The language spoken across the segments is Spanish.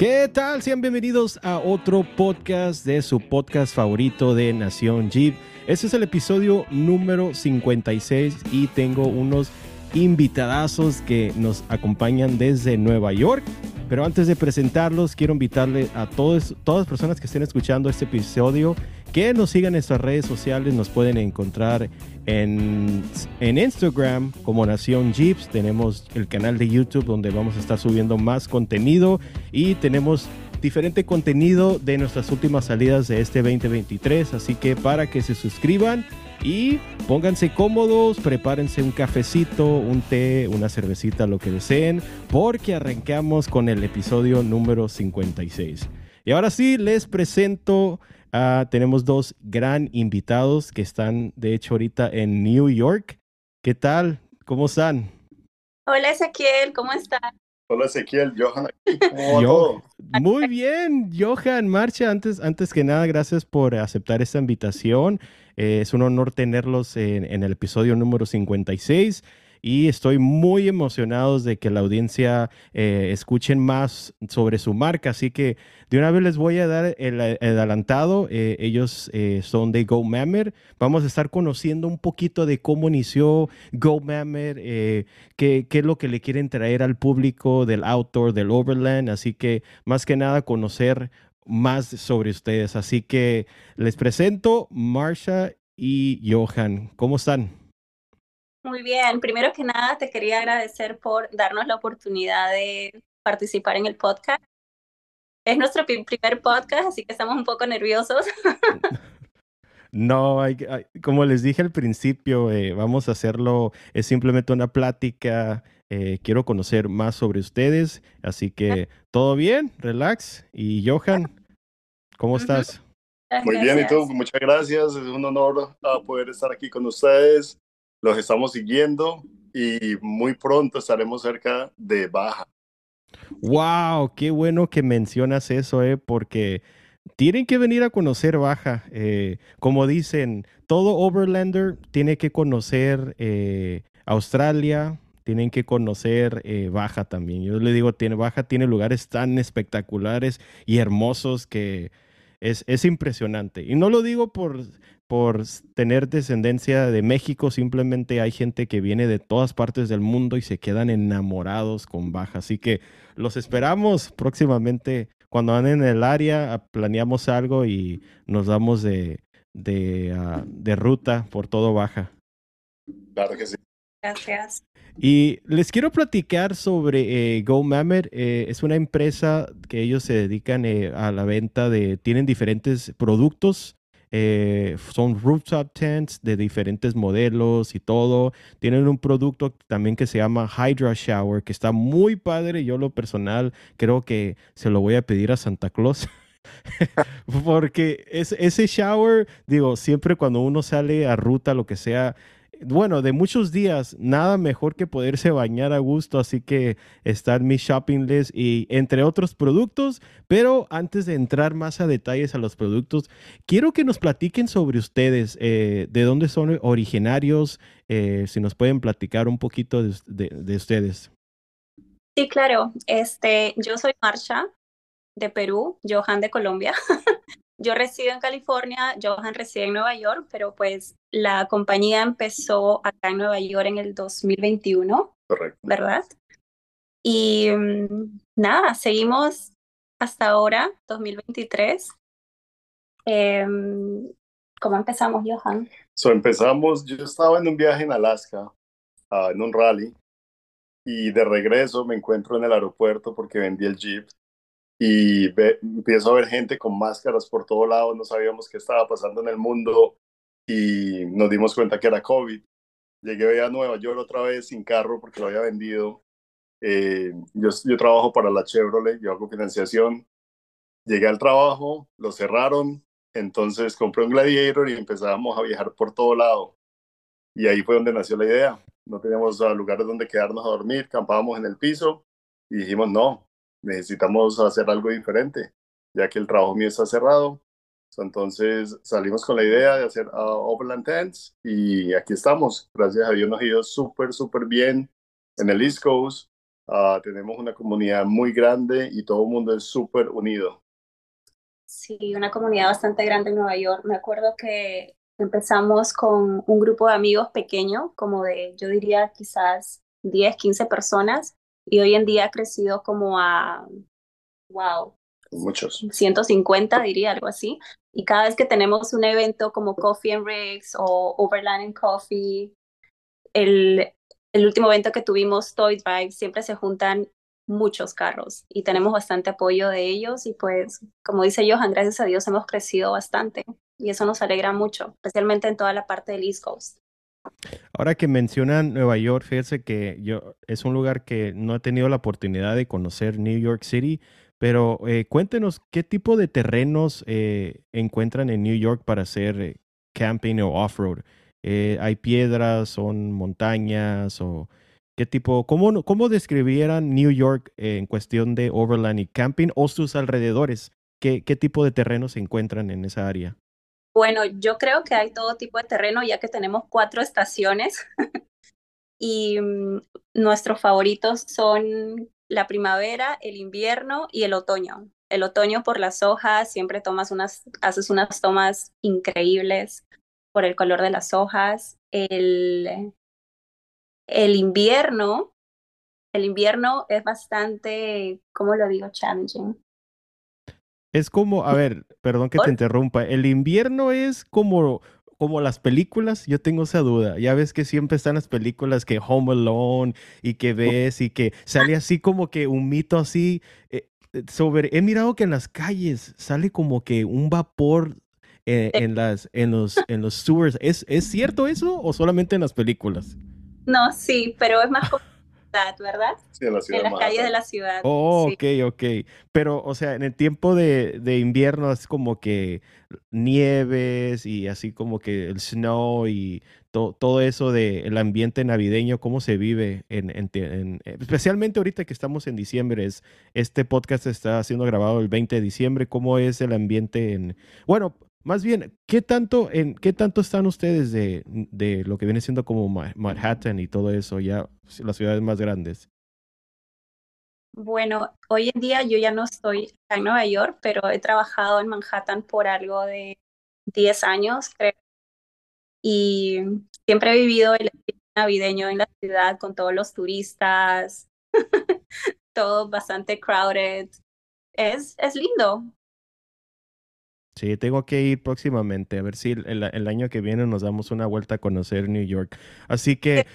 ¿Qué tal? Sean bienvenidos a otro podcast de su podcast favorito de Nación Jeep. Este es el episodio número 56 y tengo unos invitadazos que nos acompañan desde Nueva York. Pero antes de presentarlos, quiero invitarle a todos, todas las personas que estén escuchando este episodio que nos sigan en nuestras redes sociales. Nos pueden encontrar en, en Instagram como Nación Jeeps. Tenemos el canal de YouTube donde vamos a estar subiendo más contenido y tenemos diferente contenido de nuestras últimas salidas de este 2023. Así que para que se suscriban y pónganse cómodos, prepárense un cafecito, un té, una cervecita, lo que deseen, porque arrancamos con el episodio número 56. Y ahora sí, les presento Ah, tenemos dos gran invitados que están, de hecho, ahorita en New York. ¿Qué tal? ¿Cómo están? Hola Ezequiel, ¿cómo estás? Hola Ezequiel, Johan Yo, muy bien, Johan, marcha. Antes, antes que nada, gracias por aceptar esta invitación. Eh, es un honor tenerlos en, en el episodio número 56 y estoy muy emocionado de que la audiencia eh, escuchen más sobre su marca. Así que de una vez les voy a dar el, adelantado. Eh, ellos eh, son de Go Mammer. Vamos a estar conociendo un poquito de cómo inició Go Mammer, qué, qué es lo que le quieren traer al público del outdoor, del overland. Así que más que nada conocer más sobre ustedes. Así que les presento Marsha y Johan. ¿Cómo están? Muy bien, primero que nada te quería agradecer por darnos la oportunidad de participar en el podcast. Es nuestro primer podcast, así que estamos un poco nerviosos. No, hay, como les dije al principio, eh, vamos a hacerlo, es simplemente una plática. Eh, quiero conocer más sobre ustedes, así que todo bien, relax. Y Johan, ¿cómo estás? Muy bien, y tú, muchas gracias. Es un honor uh, poder estar aquí con ustedes los estamos siguiendo y muy pronto estaremos cerca de Baja. Wow, qué bueno que mencionas eso, eh, porque tienen que venir a conocer Baja. Eh, como dicen, todo Overlander tiene que conocer eh, Australia, tienen que conocer eh, Baja también. Yo le digo, tiene, Baja tiene lugares tan espectaculares y hermosos que es, es impresionante. Y no lo digo por por tener descendencia de México, simplemente hay gente que viene de todas partes del mundo y se quedan enamorados con Baja. Así que los esperamos próximamente cuando anden en el área, planeamos algo y nos damos de, de, ah, de ruta por todo Baja. Claro que sí. Gracias. Y les quiero platicar sobre eh, Go eh, es una empresa que ellos se dedican eh, a la venta de, tienen diferentes productos eh, son rooftop tents de diferentes modelos y todo. Tienen un producto también que se llama Hydra Shower, que está muy padre. Yo lo personal creo que se lo voy a pedir a Santa Claus. Porque es, ese shower, digo, siempre cuando uno sale a ruta, lo que sea, bueno, de muchos días, nada mejor que poderse bañar a gusto, así que está en mi shopping list y entre otros productos, pero antes de entrar más a detalles a los productos, quiero que nos platiquen sobre ustedes, eh, de dónde son originarios, eh, si nos pueden platicar un poquito de, de, ustedes. Sí, claro, este, yo soy Marcha de Perú, Johan de Colombia. Yo resido en California, Johan reside en Nueva York, pero pues la compañía empezó acá en Nueva York en el 2021. Correcto. ¿Verdad? Y mm, nada, seguimos hasta ahora, 2023. Em, ¿Cómo empezamos, Johan? So, empezamos, yo estaba en un viaje en Alaska, ah, en un rally, y de regreso me encuentro en el aeropuerto porque vendí el Jeep y empiezo a ver gente con máscaras por todo lado, no sabíamos qué estaba pasando en el mundo y nos dimos cuenta que era COVID. Llegué a Nueva York otra vez sin carro porque lo había vendido. Eh, yo, yo trabajo para la Chevrolet, yo hago financiación. Llegué al trabajo, lo cerraron, entonces compré un Gladiator y empezamos a viajar por todo lado. Y ahí fue donde nació la idea. No teníamos lugares donde quedarnos a dormir, campábamos en el piso y dijimos, no, necesitamos hacer algo diferente, ya que el trabajo mío está cerrado. Entonces salimos con la idea de hacer uh, Overland Tents y aquí estamos. Gracias a Dios nos ha ido súper, súper bien en el East Coast. Ah, tenemos una comunidad muy grande y todo el mundo es súper unido. Sí, una comunidad bastante grande en Nueva York. Me acuerdo que empezamos con un grupo de amigos pequeño, como de, yo diría quizás 10, 15 personas, y hoy en día ha crecido como a, wow, Muchos. 150 diría, algo así. Y cada vez que tenemos un evento como Coffee and Rigs o Overland and Coffee, el, el último evento que tuvimos, Toy Drive, siempre se juntan muchos carros y tenemos bastante apoyo de ellos y pues, como dice Johan, gracias a Dios hemos crecido bastante y eso nos alegra mucho, especialmente en toda la parte del East Coast. Ahora que mencionan Nueva York, fíjense que yo es un lugar que no he tenido la oportunidad de conocer New York City, pero eh, cuéntenos qué tipo de terrenos eh, encuentran en New York para hacer eh, camping o off-road. ¿Hay piedras, son montañas o qué tipo? ¿Cómo, cómo describieran New York en cuestión de overland y camping o sus alrededores? ¿Qué, qué tipo de terrenos se encuentran en esa área? Bueno, yo creo que hay todo tipo de terreno ya que tenemos cuatro estaciones y mm, nuestros favoritos son la primavera, el invierno y el otoño. El otoño por las hojas, siempre tomas unas, haces unas tomas increíbles por el color de las hojas. El, el invierno, el invierno es bastante, ¿cómo lo digo? Challenging. Es como, a ver, perdón que te interrumpa, el invierno es como, como las películas, yo tengo esa duda. Ya ves que siempre están las películas que Home Alone y que ves y que sale así como que un mito así eh, eh, sobre, he mirado que en las calles sale como que un vapor eh, en, las, en, los, en los sewers. ¿Es, ¿Es cierto eso o solamente en las películas? No, sí, pero es más ¿verdad? Sí, en la ciudad. En las calles de la ciudad. Oh, ok, ok. Pero, o sea, en el tiempo de, de, invierno es como que nieves y así como que el snow y todo eso del el ambiente navideño, cómo se vive, en, en, especialmente ahorita que estamos en diciembre. Es, este podcast está siendo grabado el 20 de diciembre. ¿Cómo es el ambiente en... Bueno, más bien, ¿qué tanto, en, ¿qué tanto están ustedes de, de lo que viene siendo como Manhattan y todo eso, ya las ciudades más grandes? Bueno, hoy en día yo ya no estoy en Nueva York, pero he trabajado en Manhattan por algo de 10 años, creo. Y siempre he vivido el navideño en la ciudad con todos los turistas, todo bastante crowded. Es, es lindo, Sí, tengo que ir próximamente, a ver si el, año que viene nos damos una vuelta a conocer New York. Así que,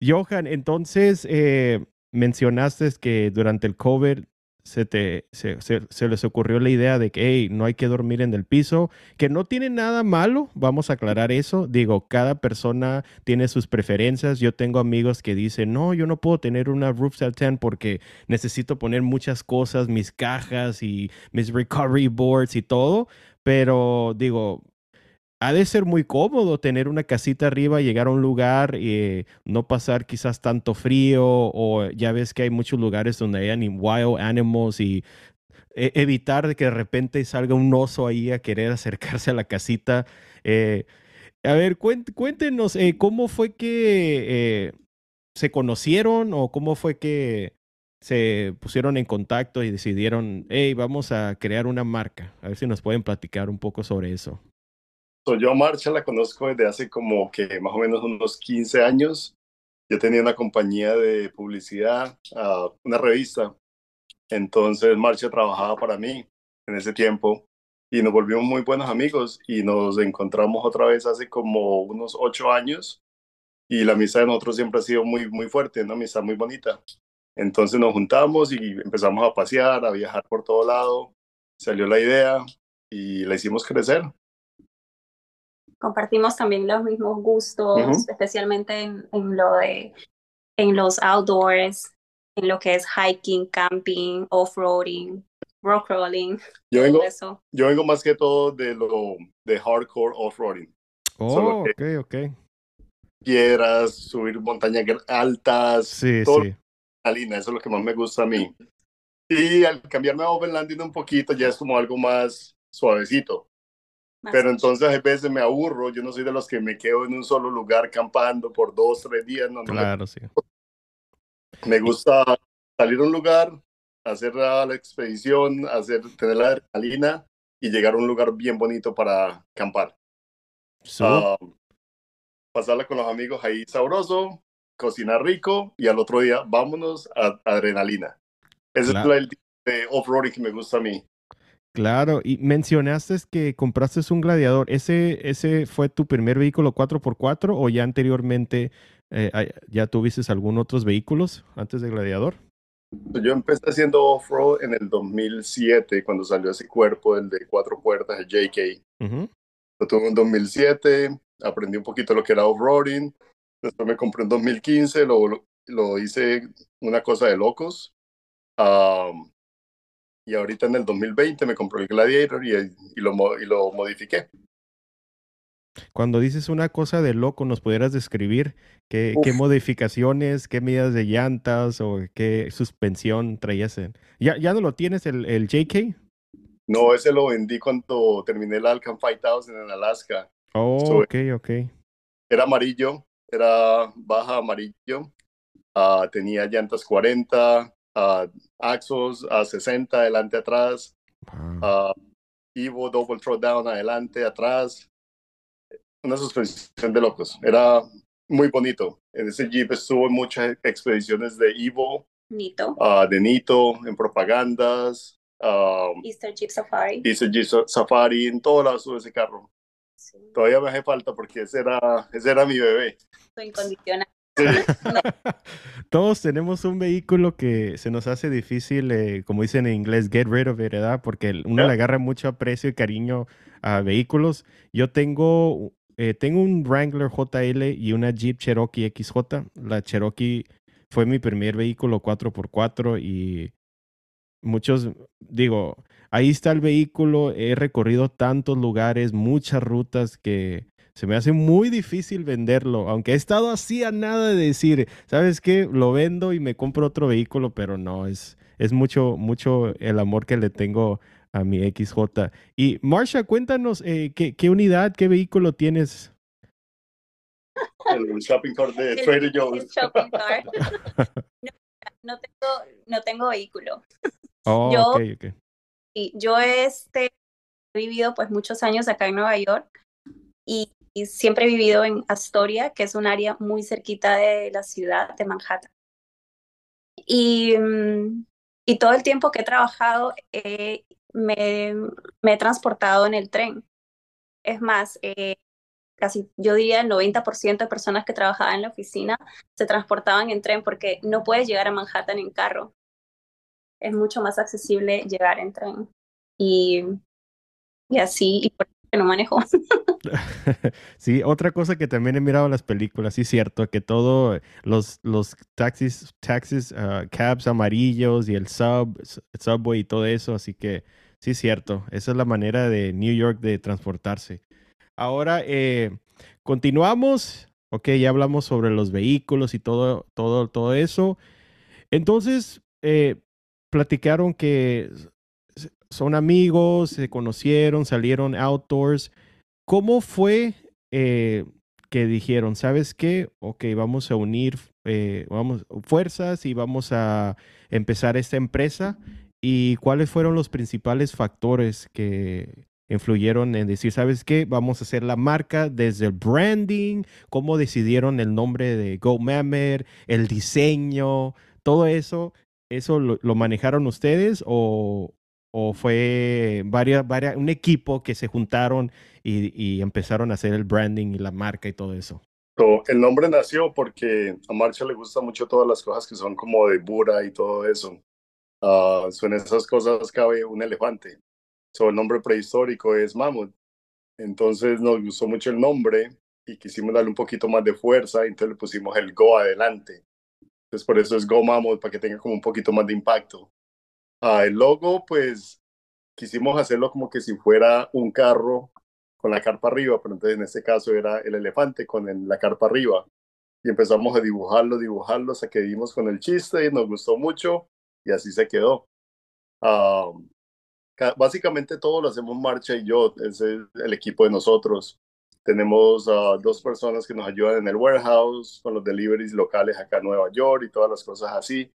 Johan, entonces eh, mencionaste que durante el COVID se, te, se, se, les ocurrió la idea de que hey, no hay que dormir en el piso, que no tiene nada malo, vamos a aclarar eso. Digo, cada persona tiene sus preferencias. Yo tengo amigos que dicen, no, yo no puedo tener una roof tent porque necesito poner muchas cosas, mis cajas y mis recovery boards y todo. Pero digo, ha de ser muy cómodo tener una casita arriba, llegar a un lugar y eh, no pasar quizás tanto frío o ya ves que hay muchos lugares donde hay wild animals y e, evitar que de repente salga un oso ahí a querer acercarse a la casita. Eh, a ver, cuéntenos, eh, ¿cómo fue que se conocieron o cómo fue que se pusieron en contacto y decidieron, hey, vamos a crear una marca? A ver si nos pueden platicar un poco sobre eso yo a Marcha la conozco desde hace como que más o menos unos 15 años. Yo tenía una compañía de publicidad, uh, una revista. Entonces Marcha trabajaba para mí en ese tiempo y nos volvimos muy buenos amigos y nos encontramos otra vez hace como unos ocho años y la amistad de nosotros siempre ha sido muy, muy fuerte, una amistad muy bonita. Entonces nos juntamos y empezamos a pasear, a viajar por todo lado. Salió la idea y la hicimos crecer compartimos también los mismos gustos, especialmente en, en, lo de en los outdoors, en lo que es hiking, camping, off-roading, rock crawling. Yo vengo, eso. yo vengo más que todo de lo de hardcore off-roading. Oh, ok, ok. Piedras, subir montañas altas, sí, todo sí. eso es lo que más me gusta a mí. Y al cambiarme a overlanding un poquito ya es como algo más suavecito. Pero entonces a veces me aburro, yo no soy de los que me quedo en un solo lugar campando por dos, tres días. No, claro, sí. Me gusta salir a un lugar, hacer la, expedición, hacer, tener la adrenalina y llegar a un lugar bien bonito para acampar. Ah, pasarla con los amigos ahí sabroso, cocinar rico y al otro día vámonos a, adrenalina. Ese es el tipo de off-roading que me gusta a mí. Claro, y mencionaste que compraste un gladiador. ¿Ese, ese fue tu primer vehículo 4x4 o ya anteriormente eh, ya tuviste algún otros vehículos antes de gladiador? Yo empecé haciendo off-road en el 2007, cuando salió ese cuerpo, el de cuatro puertas, el JK. Lo tuve en 2007, aprendí un poquito lo que era off-roading. Después me compré en 2015, lo, lo hice una cosa de locos. Y ahorita en el 2020 me compré el Gladiator y, y, lo, y lo modifiqué. Cuando dices una cosa de loco, ¿nos pudieras describir qué, qué modificaciones, qué medidas de llantas o qué suspensión traías? ¿Ya, ¿Ya no lo tienes el, el JK? No, ese lo vendí cuando terminé el Alcan 5000 en Alaska. Oh, ok, ok. Era amarillo, era baja amarillo. Uh, tenía llantas 40, uh, axos a 60 adelante atrás. Uh, Evo double throwdown adelante atrás una suspensión de locos. Era muy bonito. En ese Jeep estuvo en muchas expediciones de Evo, Nito. Uh, de Nito, en propagandas. Um, Easter Jeep Safari. Easter Jeep Safari, en todos lados de ese carro. Todavía me hace falta porque ese era, ese era mi bebé. Incondicional. Todos tenemos un vehículo que se nos hace difícil, eh, como dicen en inglés, get rid of it, ¿verdad? Porque uno le agarra mucho aprecio y cariño a vehículos. Yo tengo eh, tengo un Wrangler JL y una Jeep Cherokee XJ. La Cherokee fue mi primer vehículo 4x4 y muchos, digo, ahí está el vehículo. He recorrido tantos lugares, muchas rutas que se me hace muy difícil venderlo. Aunque he estado así a nada de decir, ¿sabes qué? Lo vendo y me compro otro vehículo, pero no, es, es mucho, mucho el amor que le tengo a mi XJ. Y Marsha, cuéntanos eh, ¿qué, ¿qué, unidad, qué vehículo tienes. El shopping cart de Trader Joe's. cart. no, tengo, no tengo vehículo. Oh, yo, okay, okay. yo este, he vivido pues muchos años acá en Nueva York y, y, siempre he vivido en Astoria, que es un área muy cerquita de la ciudad de Manhattan. Y, mm, y todo el tiempo que he trabajado me, me he transportado en el tren. Es más, eh, casi yo diría el 90% de personas que trabajaban en la oficina se transportaban en tren porque no puedes llegar a Manhattan en carro. Es mucho más accesible llegar en tren. Y, y así, y por eso no manejo. sí, otra cosa que también he mirado en las películas, sí es cierto, que todos los, los taxis, taxis, ah, cabs amarillos y el sub, subway y todo eso, así que Sí, cierto. Esa es la manera de New York de transportarse. Ahora, eh, continuamos. Ok, ya hablamos sobre los vehículos y todo, todo, todo eso. Entonces, eh, platicaron que son amigos, se conocieron, salieron outdoors. ¿Cómo fue eh, que dijeron, sabes qué? Ok, vamos a unir vamos, fuerzas y vamos a empezar esta empresa ¿Y cuáles fueron los principales factores que influyeron en decir, ¿sabes qué? Vamos a hacer la marca desde el branding, cómo decidieron el nombre de Go Mammoth, el diseño, todo eso, ¿eso lo, manejaron ustedes o, o fue varias, varias, un equipo que se juntaron y, y, empezaron a hacer el branding y la marca y todo eso? El nombre nació porque a Marcha le gusta mucho todas las cosas que son como de Bura y todo eso. Uh, son esas cosas cabe un elefante. So, el nombre prehistórico es mamut. Entonces nos gustó mucho el nombre y quisimos darle un poquito más de fuerza, entonces le pusimos el Go adelante. Entonces por eso es Go Mammoth, para que tenga como un poquito más de impacto. Uh, el logo, pues quisimos hacerlo como que si fuera un carro con la carpa arriba, pero entonces en este caso era el elefante con la carpa arriba. Y empezamos a dibujarlo, dibujarlo, hasta que con el chiste y nos gustó mucho y así se quedó. básicamente todo lo hacemos Marcha y yo, es el, equipo de nosotros. Tenemos uh, dos personas que nos ayudan en el warehouse con los deliveries locales acá en Nueva York y todas las cosas así.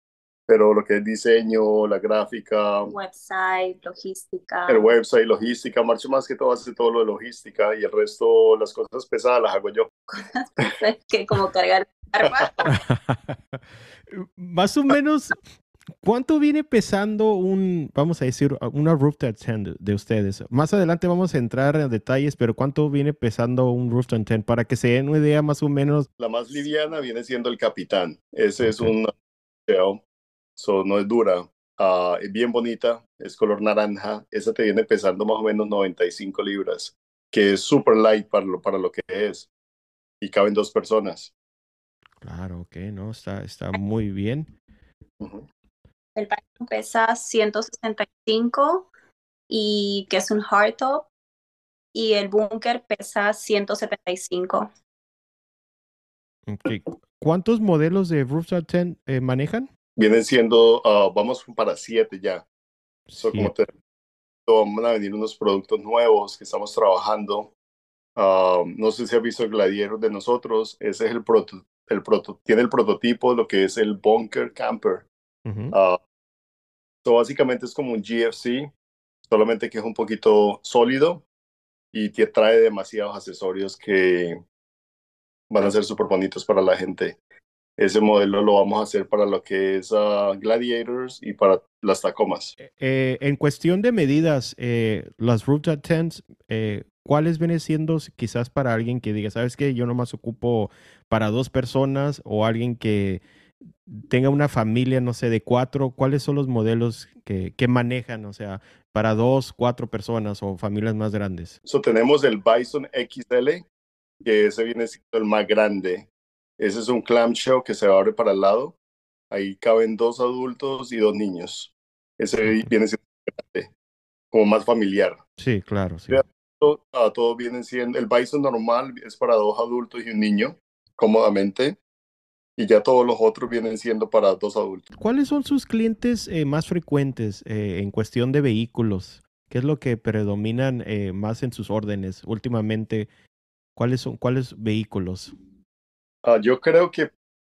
Pero lo que es diseño, la gráfica, website, logística. El website, logística, Marcho más que todo hace todo lo de logística y el resto, las cosas pesadas las hago yo. que como cargar arma. más o menos, ¿Cuánto viene pesando un, vamos a decir, una roof tent de ustedes? Más adelante vamos a entrar en detalles, pero ¿cuánto viene pesando un roof tent para que se den una idea más o menos? La más liviana viene siendo el capitán. Ese es un so, no es dura. Ah, es bien bonita, es color naranja. Esa te viene pesando más o menos 95 libras, que es super light para lo, para lo que es. Y caben dos personas. Claro, ok, no, está, está muy bien. El Python pesa 165 y que es un hardtop y el búnker pesa 175. Okay. ¿Cuántos modelos de Rooftop 10 eh, manejan? Vienen siendo, uh, vamos para siete ya. como te, van a venir unos productos nuevos que estamos trabajando. Uh, no sé si has visto el Gladiator de nosotros. Ese es el proto, el proto, tiene el prototipo de lo que es el Bunker Camper básicamente es como un GFC, solamente que es un poquito sólido y te trae demasiados accesorios que van a ser súper bonitos para la gente. Ese modelo lo vamos a hacer para lo que es uh, Gladiators y para las Tacomas. Eh, eh, en cuestión de medidas, eh, las rooftop tents, eh, ¿cuáles vienen siendo quizás para alguien que diga, sabes que yo nomás ocupo para dos personas o alguien que tenga una familia, no sé, de cuatro, ¿cuáles son los modelos que, que manejan? O sea, para dos, cuatro personas o familias más grandes. So, tenemos el Bison XL, que ese viene siendo el más grande. Ese es un clamshell que se abre para el lado. Ahí caben dos adultos y dos niños. Ese viene siendo como más familiar. Sí, claro. Sí. Todo, todo viene siendo, el Bison normal es para dos adultos y un niño, cómodamente y ya todos los otros vienen siendo para dos adultos. ¿Cuáles son sus clientes eh, más frecuentes eh, en cuestión de vehículos? ¿Qué es lo que predominan eh, más en sus órdenes últimamente? ¿Cuáles son cuáles vehículos? Ah, yo creo que,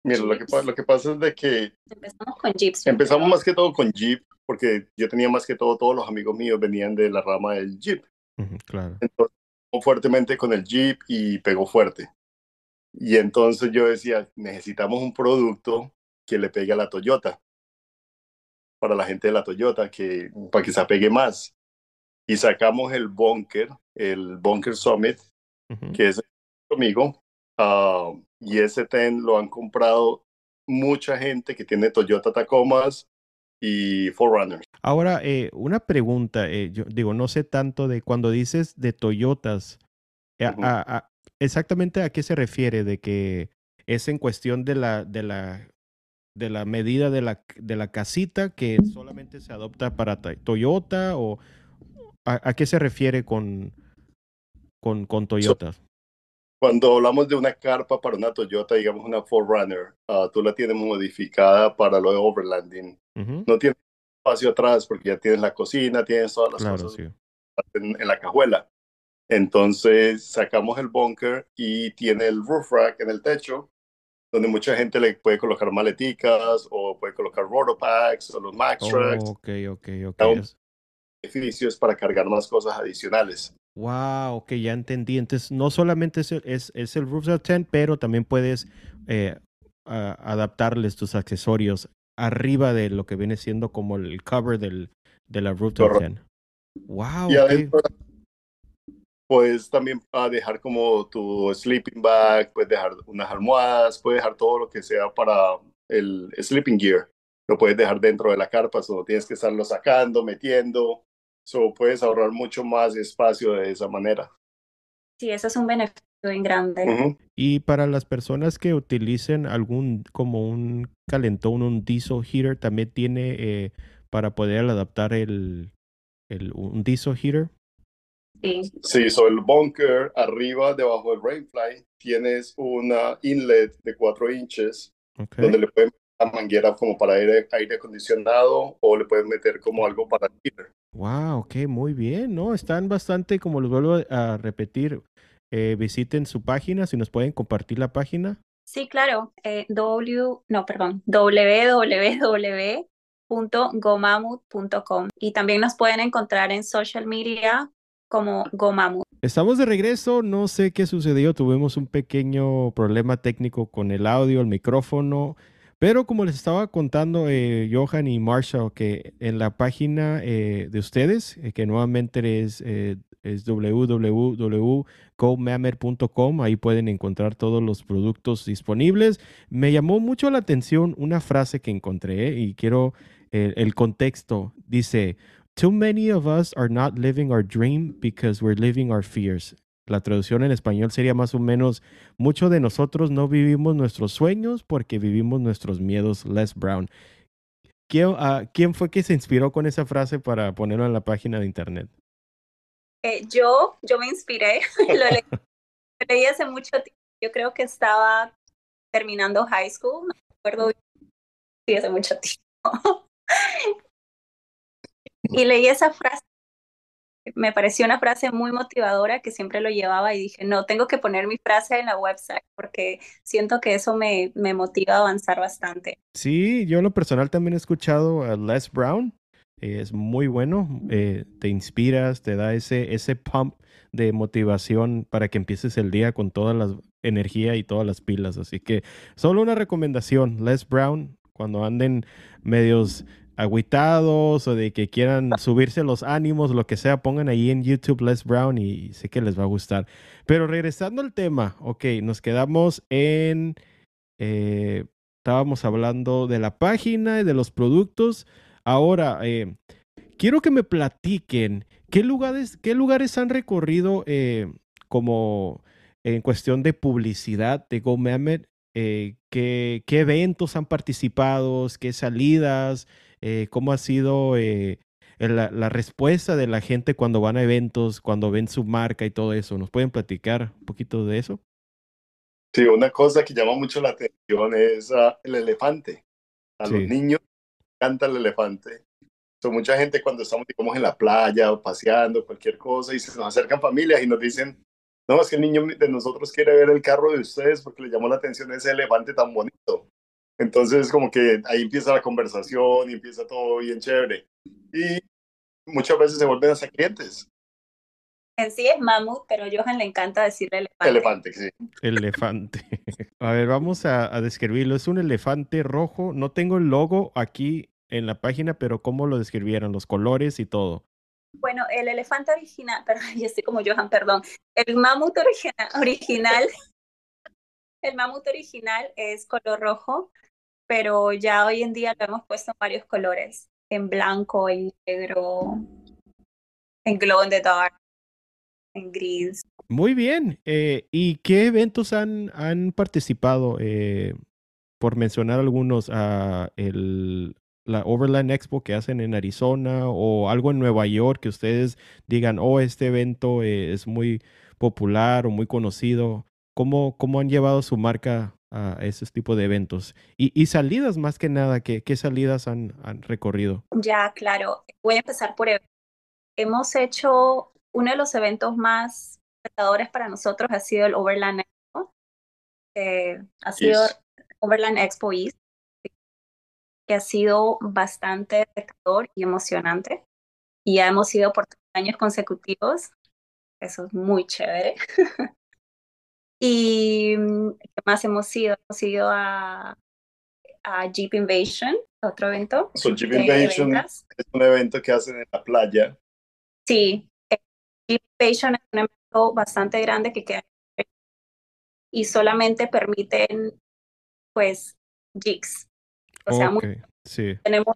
mira, lo que, lo que, pasa es de que empezamos con Jeeps. Empezamos más que todo con Jeep, porque yo tenía más que todo, todos los amigos míos venían de la rama del Jeep. claro. Entonces, fuertemente con el Jeep y pegó fuerte. Y entonces yo decía, necesitamos un producto que le pegue a la Toyota, para la gente de la Toyota, que, para que se apegue más. Y sacamos el Bunker, el Bunker Summit, que es conmigo, uh, y ese TEN lo han comprado mucha gente que tiene Toyota Tacomas y Forerunners. Ahora, eh, una pregunta, eh, yo digo, no sé tanto de cuando dices de Toyotas, eh, a, exactamente a qué se refiere de que es en cuestión de la, de la, de la medida de la, de la casita que solamente se adopta para Toyota o a, qué se refiere con, con, con Toyota? cuando hablamos de una carpa para una Toyota, digamos una Forerunner, uh, tú la tienes modificada para lo de overlanding. No tienes espacio atrás porque ya tienes la cocina, tienes todas las cosas en, la cajuela. Entonces sacamos el bunker y tiene el roof rack en el techo, donde mucha gente le puede colocar maleticas o puede colocar rotopacks o los Max Tracks. Oh, ok, ok, ok. Edificios para cargar más cosas adicionales. Wow, ok, ya entendí. Entonces, no solamente es el, es, es el rooftop tent, pero también puedes eh, adaptarles tus accesorios arriba de lo que viene siendo como el cover del, de la rooftop tent. Wow. Y adentro, puedes también ah, dejar como tu sleeping bag, puedes dejar unas almohadas, puedes dejar todo lo que sea para el sleeping gear. Lo puedes dejar dentro de la carpa, solo tienes que estarlo sacando, metiendo. So, puedes ahorrar mucho más espacio de esa manera. Sí, eso es un beneficio bien grande. Y para las personas que utilicen algún, como un calentón, un diesel heater, también tiene eh, para poder adaptar el, el, un diesel heater. Sí. Sí, so el bunker arriba, debajo del Rainfly, tienes una inlet de 4 inches donde le pueden meter la manguera como para aire, aire acondicionado o le pueden meter como algo para el heater. Wow, ok, muy bien, ¿no? Están bastante, como los vuelvo a repetir, eh, visiten su página, si nos pueden compartir la página. Sí, claro, eh, w, no, perdón, www.gomamut.com y también nos pueden encontrar en social media como Gomamut. Estamos de regreso, no sé qué sucedió, tuvimos un pequeño problema técnico con el audio, el micrófono, pero como les estaba contando eh, Johan y Marshall, que en la página eh, de ustedes, eh, que nuevamente es, es ahí pueden encontrar todos los productos disponibles. Me llamó mucho la atención una frase que encontré y quiero el contexto. Dice, Too many of us are not living our dream because we're living our fears. La traducción en español sería más o menos, muchos de nosotros no vivimos nuestros sueños porque vivimos nuestros miedos. Les Brown. ¿Quién, uh, ¿Quién, fue que se inspiró con esa frase para ponerlo en la página de internet? Eh, yo, yo me inspiré, lo leí, leí hace mucho tiempo. Yo creo que estaba terminando high school, no recuerdo, sí, hace mucho tiempo. y leí esa frase me pareció una frase muy motivadora que siempre lo llevaba y dije, no, tengo que poner mi frase en la website porque siento que eso me, me motiva a avanzar bastante. Sí, yo en lo personal también he escuchado a Les Brown, es muy bueno, eh, te inspiras, te da ese, ese pump de motivación para que empieces el día con toda la energía y todas las pilas. Así que solo una recomendación, Les Brown, cuando anden medios agüitados o de que quieran subirse los ánimos, lo que sea, pongan ahí en YouTube Les Brown y sé que les va a gustar. Pero regresando al tema, ok, nos quedamos en... Eh, estábamos hablando de la página y de los productos. Ahora, eh, quiero que me platiquen qué lugares, qué lugares han recorrido eh, como en cuestión de publicidad de GoMamet, qué, qué eventos han participado, qué salidas, eh, cómo ha sido eh, la, respuesta de la gente cuando van a eventos, cuando ven su marca y todo eso. ¿Nos pueden platicar un poquito de eso? Sí, una cosa que llama mucho la atención es ah, el elefante. A los niños canta el elefante. So, mucha gente cuando estamos digamos, en la playa o paseando, cualquier cosa, y se nos acercan familias y nos dicen, no, es que el niño de nosotros quiere ver el carro de ustedes porque le llamó la atención ese elefante tan bonito. Entonces, como que ahí empieza la conversación y empieza todo bien chévere. Y muchas veces se vuelven hasta clientes. En sí es mamut, pero a Johan le encanta decirle elefante. Elefante, sí. Elefante. A ver, vamos a, describirlo. Es un elefante rojo. No tengo el logo aquí en la página, pero ¿cómo lo describieron? Los colores y todo. Bueno, el elefante original, perdón, yo estoy como Johan, perdón. El mamut original, original el mamut original es color rojo pero ya hoy en día lo hemos puesto en varios colores, en blanco, en negro, en glow in the dark, en gris. Muy bien. Eh, ¿Y qué eventos han, han participado? Eh, por mencionar algunos, a el, la Overland Expo que hacen en Arizona o algo en Nueva York que ustedes digan, oh, este evento eh, es muy popular o muy conocido. ¿Cómo, cómo han llevado su marca a ese tipo de eventos. Y, salidas más que nada, ¿qué, qué salidas han, han, recorrido? Ya, claro. Voy a empezar por... Hemos hecho uno de los eventos más retadores para nosotros ha sido el Overland Expo. ha sido Overland Expo East, que ha sido bastante retador y emocionante. Y ya hemos ido por tres años consecutivos. Eso es muy chévere. Y mm, ¿qué más hemos ido? Hemos ido a, a Jeep Invasion, otro evento. Jeep Invasion es un evento que hacen en la playa. Sí, eh, Jeep Invasion es un evento bastante grande que queda y solamente permiten pues Jeeps. O sea, sí. tenemos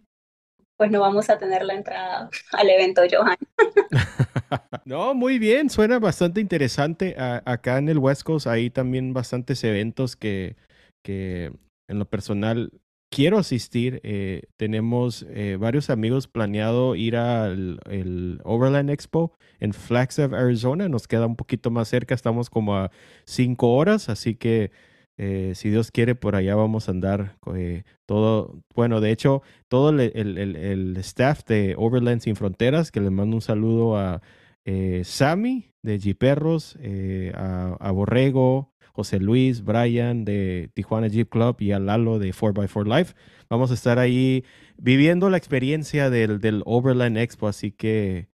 pues no vamos a tener la entrada al evento, Johan. no, muy bien, suena bastante interesante. acá en el West Coast hay también bastantes eventos que, que en lo personal quiero asistir. Eh, tenemos eh, varios amigos planeado ir al el Overland Expo en Flagstaff, Arizona. Nos queda un poquito más cerca, estamos como a cinco horas, así que eh, si Dios quiere, por allá vamos a andar eh, todo. Bueno, de hecho, todo el, el, el, staff de Overland Sin Fronteras, que les mando un saludo a eh, Sammy de Jeeperros, eh, a, Borrego, José Luis, Brian de Tijuana Jeep Club y a Lalo de 4x4 Life. Vamos a estar ahí viviendo la experiencia del, del Overland Expo, así que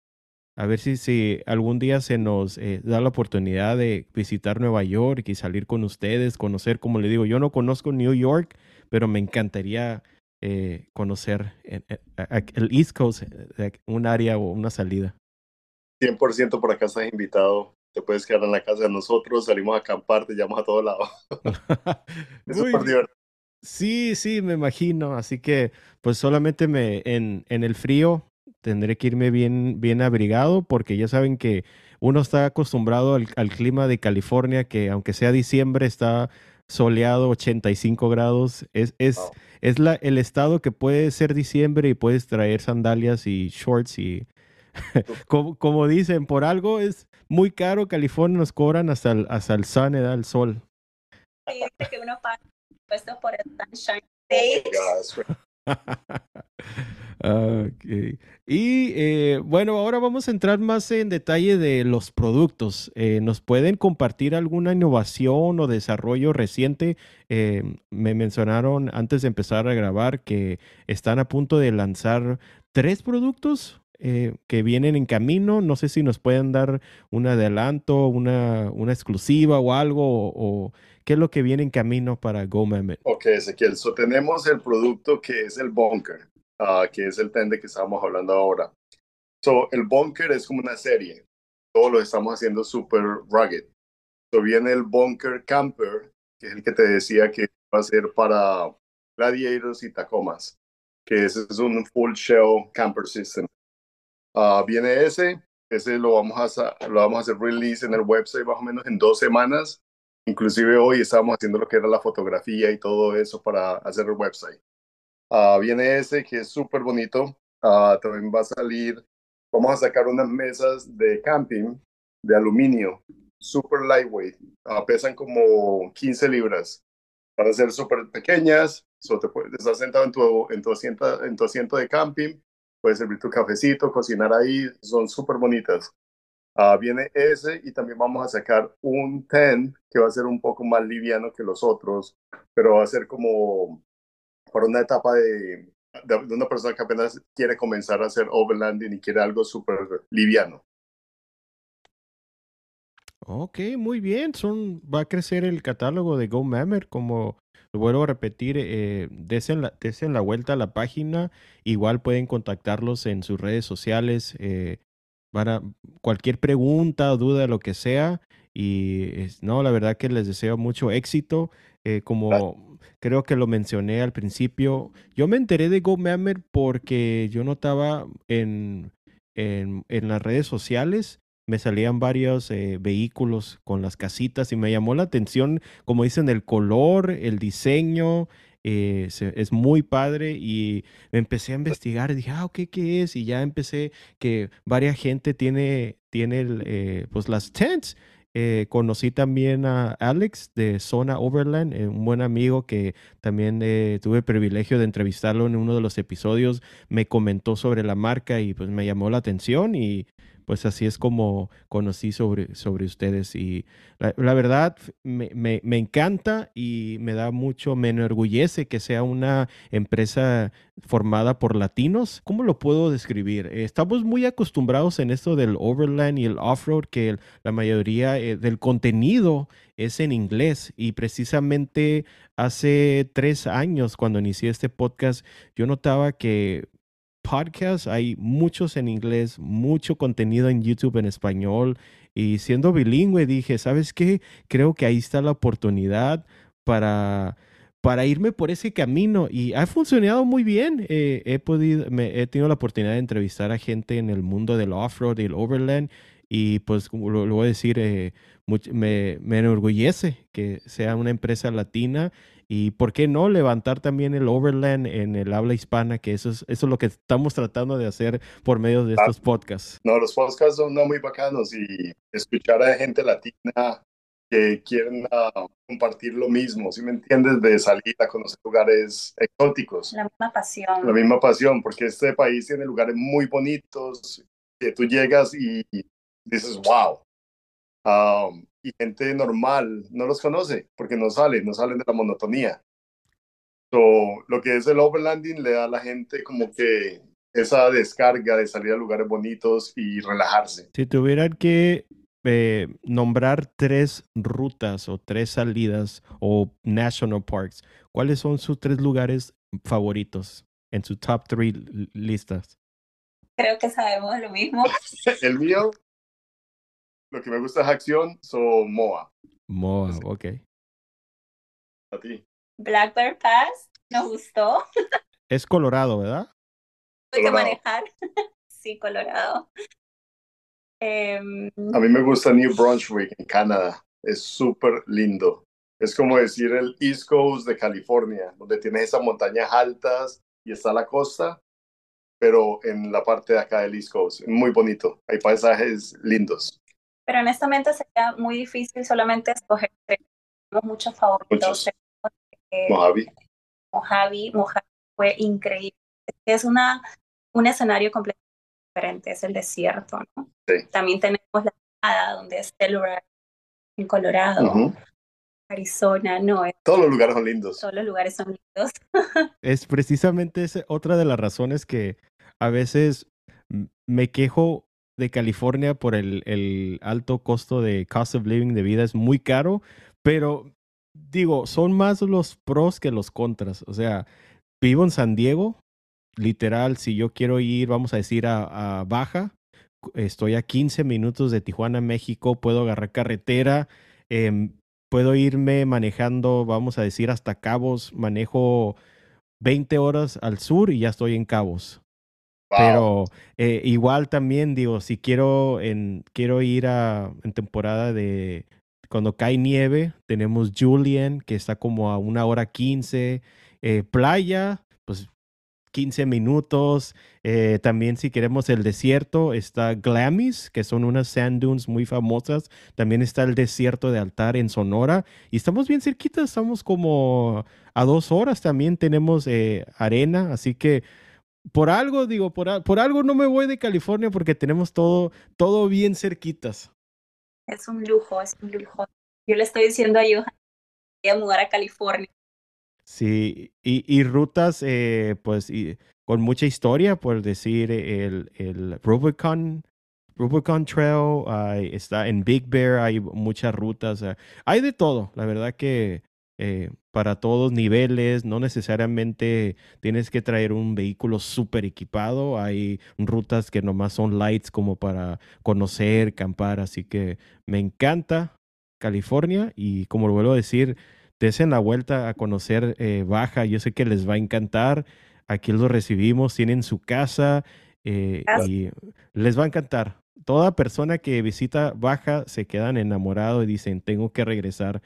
a ver si, si algún día se nos eh, da la oportunidad de visitar Nueva York y salir con ustedes, conocer, como le digo, yo no conozco New York, pero me encantaría eh, conocer el East Coast, un área o una salida. 100% por acá estás invitado. Te puedes quedar en la casa de nosotros, salimos a acampar, te llevamos a todos lados. es divertido. Sí, sí, me imagino. Así que, pues solamente me en, en el frío tendré que irme bien, bien abrigado porque ya saben que uno está acostumbrado al, clima de California, que aunque sea diciembre está soleado, 85 grados. Es, es, es la, el estado que puede ser diciembre y puedes traer sandalias y shorts y como, como, dicen, por algo es muy caro. California nos cobran hasta el, hasta el sun, da el sol. que uno paga por el sunshine. Oh y eh, bueno, ahora vamos a entrar más en detalle de los productos. Eh, ¿Nos pueden compartir alguna innovación o desarrollo reciente? Eh, me mencionaron antes de empezar a grabar que están a punto de lanzar tres productos que vienen en camino. No sé si nos pueden dar un adelanto, una, una exclusiva o algo, o, qué es lo que viene en camino para GoMemet. Ok, Ezequiel, so tenemos el producto que es el bunker. Ah, que es el tende que estábamos hablando ahora. So, el bunker es como una serie. Todo lo estamos haciendo super rugged. So, viene el bunker camper, que es el que te decía que va a ser para gladiators y tacomas, que ese es un full shell camper system. Uh, viene ese, ese lo vamos, a, lo vamos a hacer release en el website más o menos en dos semanas. Inclusive hoy estamos haciendo lo que era la fotografía y todo eso para hacer el website. Ah, viene ese que es súper bonito. Ah, también va a salir, vamos a sacar unas mesas de camping de aluminio, super lightweight. Ah, pesan como 15 libras. Van a ser súper pequeñas. So te puedes, estar sentado en tu, en, tu asiento, en tu asiento de camping. Puedes servir tu cafecito, cocinar ahí. Son súper bonitas. viene ese y también vamos a sacar un ten que va a ser un poco más liviano que los otros, pero va a ser como para una etapa de, de, una persona que apenas quiere comenzar a hacer overlanding y quiere algo súper liviano. Ok, muy bien. Son, va a crecer el catálogo de Go Mammer, como vuelvo a repetir, eh, desen, la, la vuelta a la página. Igual pueden contactarlos en sus redes sociales eh, para cualquier pregunta, duda, lo que sea. Y no, la verdad que les deseo mucho éxito. Eh, como creo que lo mencioné al principio. Yo me enteré de GoMammer porque yo notaba en, en, en, las redes sociales, me salían varios eh, vehículos con las casitas y me llamó la atención, como dicen, el color, el diseño. Eh, es muy padre y empecé a investigar dije, ah, ok, ¿qué es? Y ya empecé que varias gente tiene, tiene eh, pues las tents eh, conocí también a Alex de Zona Overland, eh, un buen amigo que también eh, tuve el privilegio de entrevistarlo en uno de los episodios. Me comentó sobre la marca y pues me llamó la atención y pues así es como conocí sobre, sobre ustedes. Y la, verdad me, me, encanta y me da mucho, me enorgullece que sea una empresa formada por latinos. ¿Cómo lo puedo describir? Estamos muy acostumbrados en esto del overland y el off-road, que la mayoría eh, del contenido es en inglés y precisamente hace tres años cuando inicié este podcast yo notaba que podcasts, hay muchos en inglés, mucho contenido en YouTube en español. Y siendo bilingüe dije, ¿sabes qué? Creo que ahí está la oportunidad para, para irme por ese camino. Y ha funcionado muy bien. Eh, he, podido, me, he tenido la oportunidad de entrevistar a gente en el mundo del off-road y el overland. Y pues lo, lo voy a decir, eh, me, me enorgullece que sea una empresa latina y por qué no levantar también el overland en el habla hispana, que eso es, eso es lo que estamos tratando de hacer por medio de estos podcasts. No, los podcasts son muy bacanos y escuchar a gente latina que quieren ah, compartir lo mismo, si me entiendes? De salir a conocer lugares exóticos. La misma pasión. La misma pasión, porque este país tiene lugares muy bonitos, que tú llegas y dices, wow. Um, y gente normal no los conoce porque no salen, no salen de la monotonía. So, lo que es el overlanding le da a la gente como que esa descarga de salir a lugares bonitos y relajarse. Si tuvieran que eh, nombrar tres rutas o tres salidas o national parks, ¿cuáles son sus tres lugares favoritos en su top three listas? Creo que sabemos lo mismo. el mío, lo que me gusta es acción, son MOA. MOA, ok. A ti. Black Bear Pass, nos gustó. Es Colorado, ¿verdad? Hay que manejar. sí, Colorado. Em, a mí me gusta New Brunswick en Canadá. Es súper lindo. Es como decir el East Coast de California, donde tienes esas montañas altas y está la costa, pero en la parte de acá del East Coast. Muy bonito. Hay paisajes lindos. Pero honestamente sería muy difícil solamente escoger. Tenemos muchos favoritos. Mojave. Mojave. Mojave fue increíble. Es una, un escenario completamente diferente, es el desierto. ¿no? También tenemos la Nevada, donde es Telluride, en Colorado. Arizona, no. Todos los lugares son lindos. Todos los lugares son lindos. es precisamente esa otra de las razones que a veces me quejo de California por el, el, alto costo de cost of living de vida. Es muy caro, pero digo, son más los pros que los contras. O sea, vivo en San Diego. Literal, si yo quiero ir, vamos a decir, a, a Baja, estoy a 15 minutos de Tijuana, México, puedo agarrar carretera, eh, puedo irme manejando, vamos a decir, hasta Cabos, manejo 20 horas al sur y ya estoy en Cabos. Pero eh, igual también digo, si quiero, en, quiero ir a, en temporada de cuando cae nieve, tenemos Julian, que está como a una hora 15, eh, playa, pues 15 minutos. Eh, también si queremos el desierto, está Glamis, que son unas sand dunes muy famosas. También está el desierto de Altar en Sonora. Y estamos bien cerquitas, estamos como a dos horas. También tenemos eh, arena, así que por algo, digo, por, por, algo no me voy de California porque tenemos todo, todo bien cerquitas. Es un lujo, es un lujo. Yo le estoy diciendo a Johan, voy a mudar a California Sí, y, y rutas, eh, pues, y, con mucha historia, por decir, el, el Rubicon, Rubicon Trail, está en Big Bear, hay muchas rutas, hay de todo, la verdad que eh, para todos niveles, no necesariamente tienes que traer un vehículo súper equipado, hay rutas que nomás son lights como para conocer, campar, así que me encanta California y como lo vuelvo a decir, desen la vuelta a conocer eh, Baja. Yo sé que les va a encantar. Aquí los recibimos, tienen su casa eh, y les va a encantar. Toda persona que visita Baja se quedan enamorados y dicen, tengo que regresar.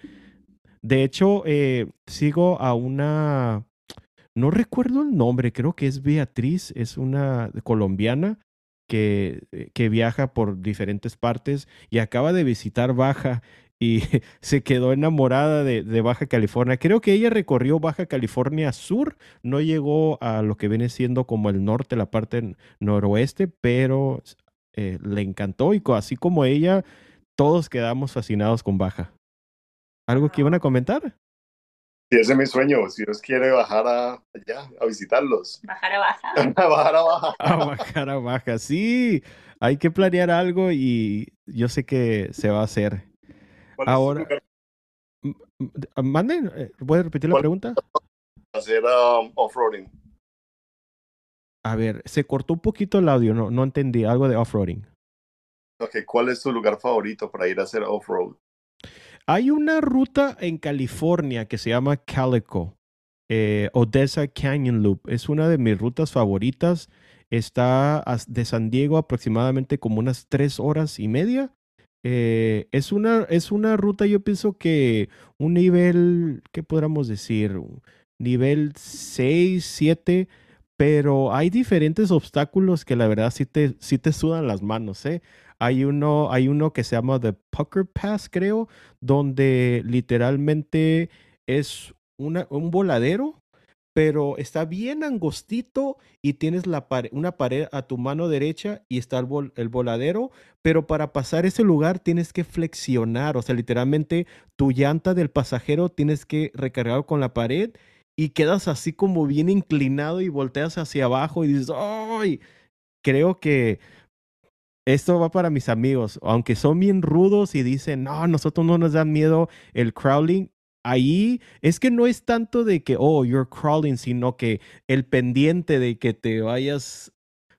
De hecho, eh, sigo a una, no recuerdo el nombre, creo que es Beatriz, es una colombiana que, que, viaja por diferentes partes y acaba de visitar Baja y se quedó enamorada de, Baja California. Creo que ella recorrió Baja California Sur, no llegó a lo que viene siendo como el norte, la parte noroeste, pero eh, le encantó y así como ella, todos quedamos fascinados con Baja. ¿Algo que iban a comentar? Sí, ese es mi sueño. Si Dios quiere bajar a allá, a visitarlos. Bajar a Baja. bajar a Baja. A bajar a Baja, sí. Hay que planear algo y yo sé que se va a hacer. Ahora, manden, eh, ¿puede repetir la pregunta? Hacer um, off-roading. A ver, se cortó un poquito el audio, no, no entendí algo de off-roading. Ok, ¿cuál es tu lugar favorito para ir a hacer off-road? Hay una ruta en California que se llama Calico, eh, Odessa Canyon Loop. Es una de mis rutas favoritas. Está de San Diego aproximadamente como unas tres horas y media eh, es, una, es una ruta, yo pienso que un nivel, ¿qué podríamos decir? Nivel 6, 7, pero hay diferentes obstáculos que la verdad sí te, sí te sudan las manos, ¿eh? Hay uno, hay uno que se llama The Pucker Pass, creo, donde literalmente es una, un voladero pero está bien angostito y tienes la una pared a tu mano derecha y está el, el, voladero, pero para pasar ese lugar tienes que flexionar, o sea, literalmente tu llanta del pasajero tienes que recargar con la pared y quedas así como bien inclinado y volteas hacia abajo y dices, ¡ay! Creo que esto va para mis amigos, aunque son bien rudos y dicen, no, nosotros no nos da miedo el crawling. Ahí es que no es tanto de que, oh, you're crawling, sino que el pendiente de que te vayas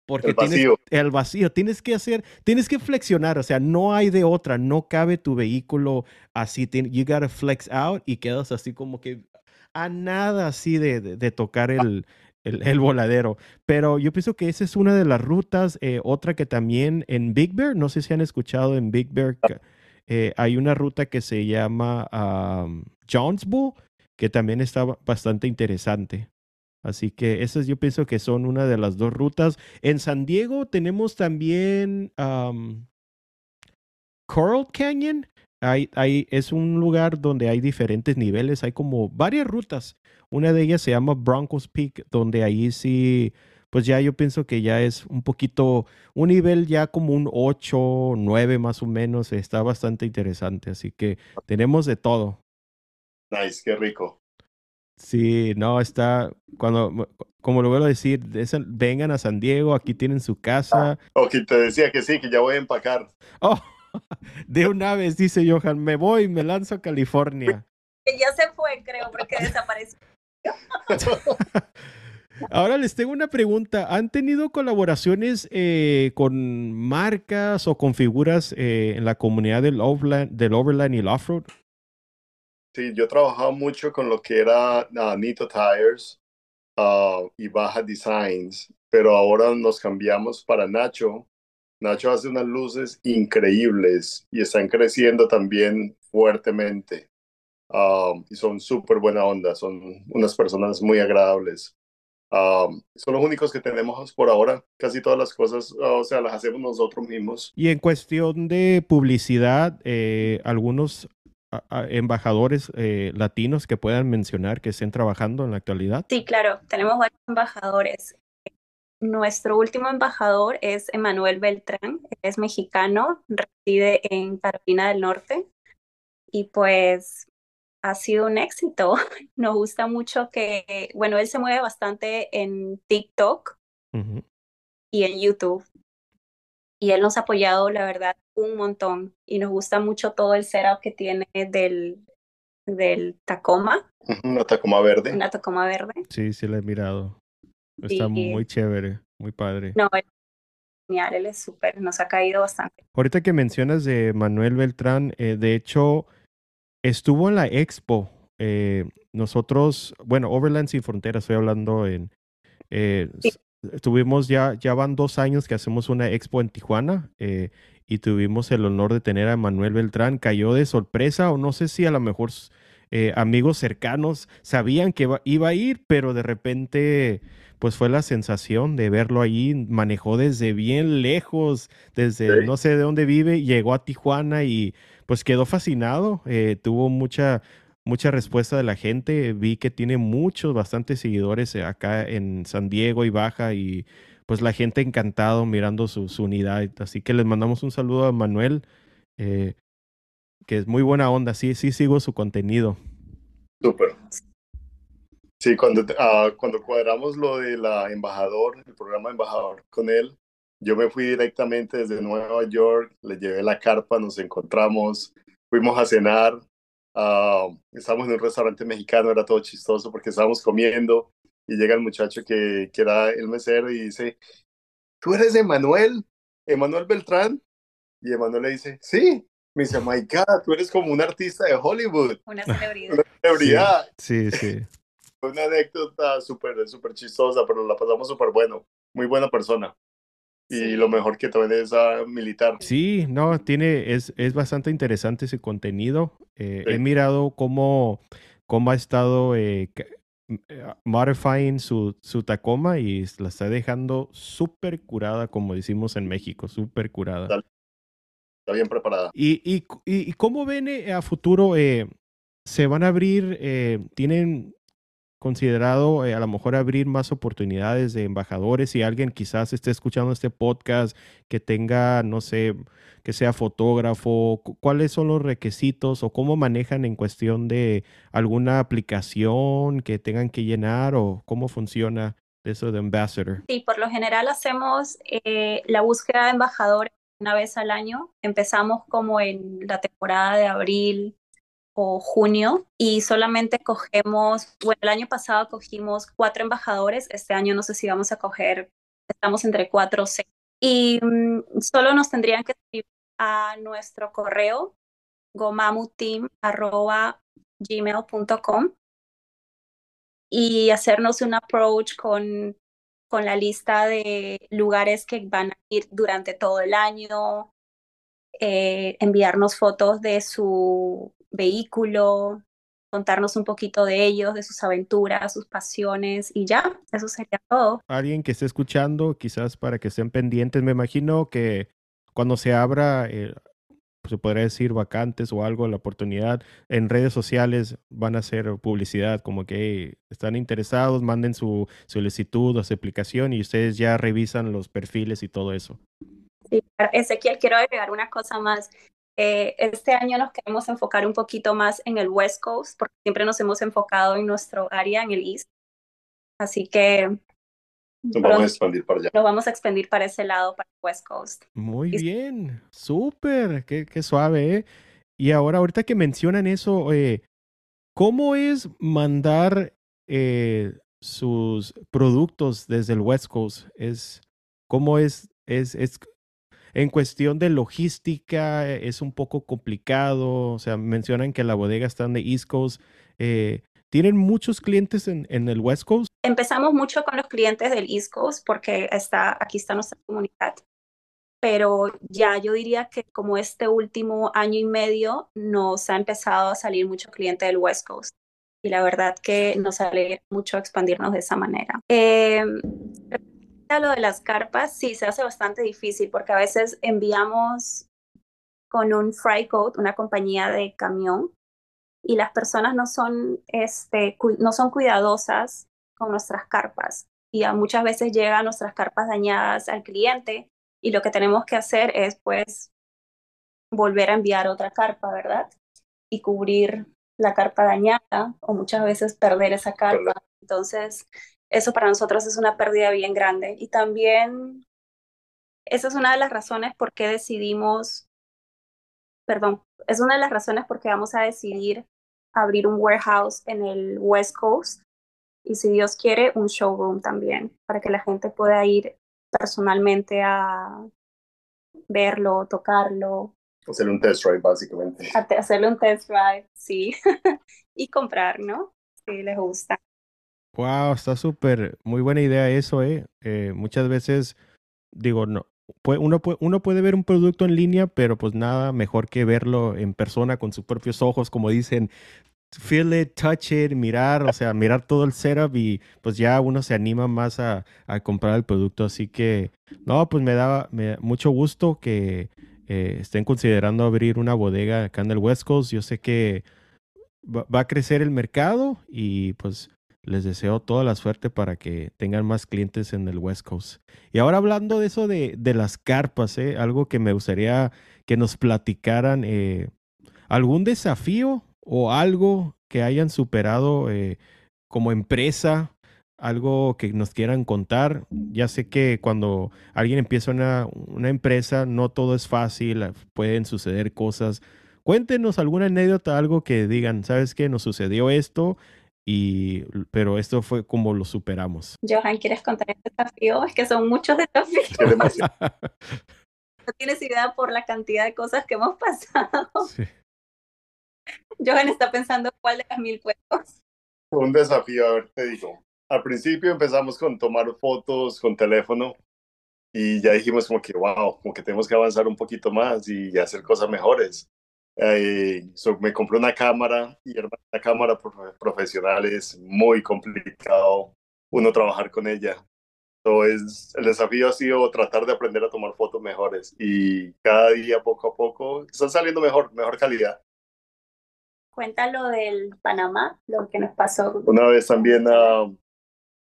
porque el tienes vacío. el vacío, tienes que hacer, tienes que flexionar, o sea, no hay de otra, no cabe tu vehículo así, you gotta flex out y quedas así como que a nada así de, de, tocar el, el, el, voladero. Pero yo pienso que esa es una de las rutas. Eh, otra que también en Big Bear, no sé si han escuchado en Big Bear, eh, hay una ruta que se llama um, que también está bastante interesante. Así que esas yo pienso que son una de las dos rutas. En San Diego tenemos también um, Coral Canyon. Hay, hay, es un lugar donde hay diferentes niveles, hay como varias rutas. Una de ellas se llama Broncos Peak, donde ahí sí, pues ya yo pienso que ya es un poquito, un nivel ya como un 8, 9 más o menos, está bastante interesante. Así que tenemos de todo. Nice, qué rico. Sí, no, está, cuando, como lo vuelvo a decir, vengan a San Diego, aquí tienen su casa. Ok, te decía que sí, que ya voy a empacar. Oh, de una vez, dice Johan, me voy, me lanzo a California. Ya se fue, creo, porque desapareció. Ahora les tengo una pregunta. ¿Han tenido colaboraciones eh, con marcas o con figuras eh, en la comunidad del Overland, del Overland y el Offroad? Sí, yo he trabajado mucho con lo que era uh, Nito Tires uh, y Baja Designs, pero ahora nos cambiamos para Nacho. Nacho hace unas luces increíbles y están creciendo también fuertemente. Um, y son súper buena onda, son unas personas muy agradables. Um, son los únicos que tenemos por ahora. Casi todas las cosas, o sea, las hacemos nosotros mismos. Y en cuestión de publicidad, eh, algunos embajadores eh, latinos que puedan mencionar que estén trabajando en la actualidad? Sí, claro, tenemos varios embajadores. Nuestro último embajador es Emanuel Beltrán, es mexicano, reside en Carolina del Norte y pues ha sido un éxito. Nos gusta mucho que, bueno, él se mueve bastante en TikTok y en YouTube. Y él nos ha apoyado, la verdad, un montón. Y nos gusta mucho todo el setup que tiene del, del Tacoma. Una Tacoma verde. Una Tacoma verde. Sí, sí, la he mirado. Está muy chévere, muy padre. No, él es genial, él es súper, nos ha caído bastante. Ahorita que mencionas de Manuel Beltrán, eh, de hecho, estuvo en la expo. Eh, nosotros, bueno, Overland Sin Fronteras, estoy hablando en... Eh, Tuvimos ya, ya van dos años que hacemos una expo en Tijuana eh, y tuvimos el honor de tener a Manuel Beltrán. Cayó de sorpresa o no sé si a lo mejor eh, amigos cercanos sabían que iba a ir, pero de repente pues fue la sensación de verlo ahí. Manejó desde bien lejos, desde no sé de dónde vive, llegó a Tijuana y pues quedó fascinado. Eh, tuvo mucha, mucha respuesta de la gente. Vi que tiene muchos, bastantes seguidores acá en San Diego y Baja y pues la gente encantado mirando su, unidad. Así que les mandamos un saludo a Manuel, eh, que es muy buena onda. Sí, sí sigo su contenido. Súper. Sí, cuando, ah, cuando cuadramos lo de la embajador, el programa embajador con él, yo me fui directamente desde Nueva York, le llevé la carpa, nos encontramos, fuimos a cenar, Uh, estábamos en un restaurante mexicano, era todo chistoso porque estábamos comiendo y llega el muchacho que, que era el mesero y dice, ¿tú eres Emanuel? ¿Emanuel Beltrán? Y Emanuel le dice, sí. Me dice, my God, tú eres como un artista de Hollywood. Una celebridad. Una celebridad. Sí, sí. Una anécdota súper, súper chistosa, pero la pasamos súper bueno. Muy buena persona y lo mejor que también es uh, militar. Sí, no, tiene, es, es bastante interesante ese contenido. Eh, He mirado cómo, cómo ha estado eh, eh modifying su, su Tacoma y la está dejando súper curada, como decimos en México, súper curada. Está, bien preparada. ¿Y, y, y cómo ven eh, a futuro? Eh, ¿Se van a abrir? ¿Tienen considerado eh, a lo mejor abrir más oportunidades de embajadores? Si alguien quizás esté escuchando este podcast que tenga, no sé, que sea fotógrafo, ¿cuáles son los requisitos o cómo manejan en cuestión de alguna aplicación que tengan que llenar o cómo funciona eso de ambassador? Sí, por lo general hacemos eh, la búsqueda de embajadores una vez al año. Empezamos como en la temporada de abril, o junio y solamente cogemos, bueno, el año pasado cogimos cuatro embajadores, este año no sé si vamos a coger, estamos entre cuatro o seis. Y mm, solo nos tendrían que escribir a nuestro correo gomamuteam.gmail.com y hacernos un approach con, con la lista de lugares que van a ir durante todo el año, eh, enviarnos fotos de su vehículo, contarnos un poquito de ellos, de sus aventuras, sus pasiones y ya, eso sería todo. Alguien que esté escuchando, quizás para que estén pendientes, me imagino que cuando se abra, eh, se podría decir vacantes o algo, la oportunidad, en redes sociales van a hacer publicidad, como que están interesados, manden su solicitud o su aplicación y ustedes ya revisan los perfiles y todo eso. Sí, Ezequiel, quiero agregar una cosa más. Eh, este año nos queremos enfocar un poquito más en el West Coast, porque siempre nos hemos enfocado en nuestro área, en el East. Así que nos vamos a expandir para allá. Nos vamos a expandir para ese lado, para el West Coast. Muy bien, súper, qué, qué, suave. ¿eh? Y ahora, ahorita que mencionan eso, eh, ¿cómo es mandar eh, sus productos desde el West Coast? Es, ¿Cómo es, es, es en cuestión de logística eh, es un poco complicado, o sea, mencionan que la bodega está en East Coast. Eh, ¿Tienen muchos clientes en, en, el West Coast? Empezamos mucho con los clientes del East Coast porque está, aquí está nuestra comunidad. Pero ya yo diría que como este último año y medio nos ha empezado a salir mucho cliente del West Coast. Y la verdad que nos sale mucho expandirnos de esa manera. Eh, lo de las carpas, sí, se hace bastante difícil porque a veces enviamos con un Frycoat, una compañía de camión, y las personas no son, este, no son cuidadosas con nuestras carpas. Y a muchas veces llegan nuestras carpas dañadas al cliente y lo que tenemos que hacer es pues volver a enviar otra carpa, ¿verdad? Y cubrir la carpa dañada o muchas veces perder esa carpa. Entonces, eso para nosotros es una pérdida bien grande. Y también esa es una de las razones por qué decidimos, perdón, es una de las razones por qué vamos a decidir abrir un warehouse en el West Coast y si Dios quiere un showroom también para que la gente pueda ir personalmente a verlo, tocarlo. Hacerle un test drive básicamente. Hacerle un test drive, sí. y comprar, ¿no? Si les gusta. Wow, está súper, muy buena idea eso, ¿eh? ¿eh? muchas veces, digo, no, uno, uno puede ver un producto en línea, pero pues nada mejor que verlo en persona con sus propios ojos, como dicen, feel it, touch it, mirar, o sea, mirar todo el setup y pues ya uno se anima más a, a comprar el producto. Así que, no, pues me da, mucho gusto que eh, estén considerando abrir una bodega acá en el West Coast. Yo sé que va a crecer el mercado y pues les deseo toda la suerte para que tengan más clientes en el West Coast. Y ahora hablando de eso de, de las carpas, ¿eh? algo que me gustaría que nos platicaran, eh, algún desafío o algo que hayan superado eh, como empresa, algo que nos quieran contar. Ya sé que cuando alguien empieza una, una empresa, no todo es fácil, pueden suceder cosas. Cuéntenos alguna anécdota, algo que digan, ¿sabes qué? Nos sucedió esto y, pero esto fue como lo superamos. Johan, ¿quieres contar este desafío? Es que son muchos desafíos. no tienes idea por la cantidad de cosas que hemos pasado. Johan está pensando cuál de las mil puestos. Fue un desafío, a ver, te digo. Al principio empezamos con tomar fotos con teléfono y ya dijimos como que, wow, como que tenemos que avanzar un poquito más y hacer cosas mejores. Eh, me compré una cámara y la cámara profesional es muy complicado uno trabajar con ella. Entonces, el desafío ha sido tratar de aprender a tomar fotos mejores y cada día, poco a poco, están saliendo mejor, mejor calidad. Cuéntalo del Panamá, lo que nos pasó. Una vez también uh,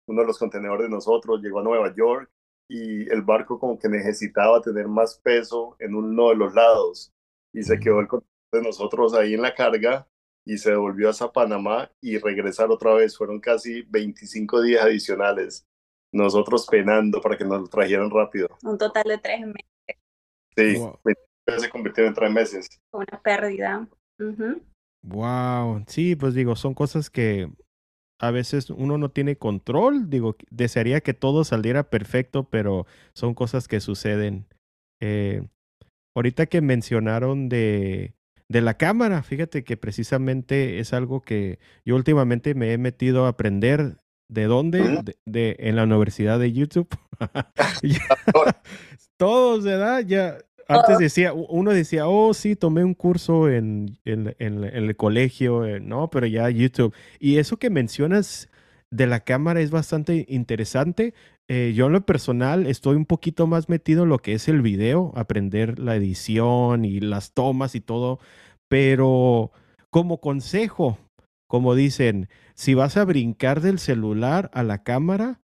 uno de los contenedores de nosotros llegó a Nueva York y el barco como que necesitaba tener más peso en uno de los lados y se quedó el contenedor de nosotros ahí en la carga y se devolvió hasta Panamá y regresar otra vez. Fueron casi 25 días adicionales. Nosotros penando para que nos lo trajeran rápido. Un total de tres meses. Sí, se convirtió en tres meses. Una pérdida. Wow, sí, pues digo, son cosas que a veces uno no tiene control. Digo, desearía que todo saliera perfecto, pero son cosas que suceden. Eh, ahorita que mencionaron de, de la cámara, fíjate que precisamente es algo que yo últimamente me he metido a aprender. ¿De dónde? De, en la Universidad de YouTube. Todos, ¿verdad? Ya, antes decía, uno decía, oh, sí, tomé un curso en, en, el colegio, eh, no, pero ya YouTube. Y eso que mencionas de la cámara es bastante interesante. Eh, yo en lo personal estoy un poquito más metido en lo que es el video, aprender la edición y las tomas y todo, pero como consejo, como dicen, si vas a brincar del celular a la cámara,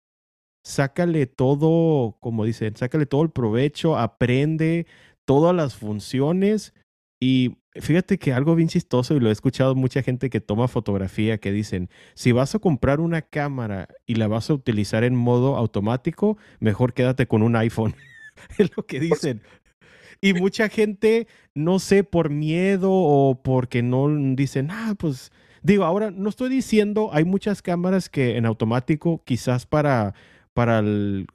sácale todo, como dicen, sácale todo el provecho, aprende, todas las funciones. Y fíjate que algo bien chistoso, y lo he escuchado mucha gente que toma fotografía, que dicen, si vas a comprar una cámara y la vas a utilizar en modo automático, mejor quédate con un iPhone. es lo que dicen. Y mucha gente, no sé, por miedo o porque no dicen, ah, pues digo, ahora no estoy diciendo, hay muchas cámaras que en automático, quizás para, para el,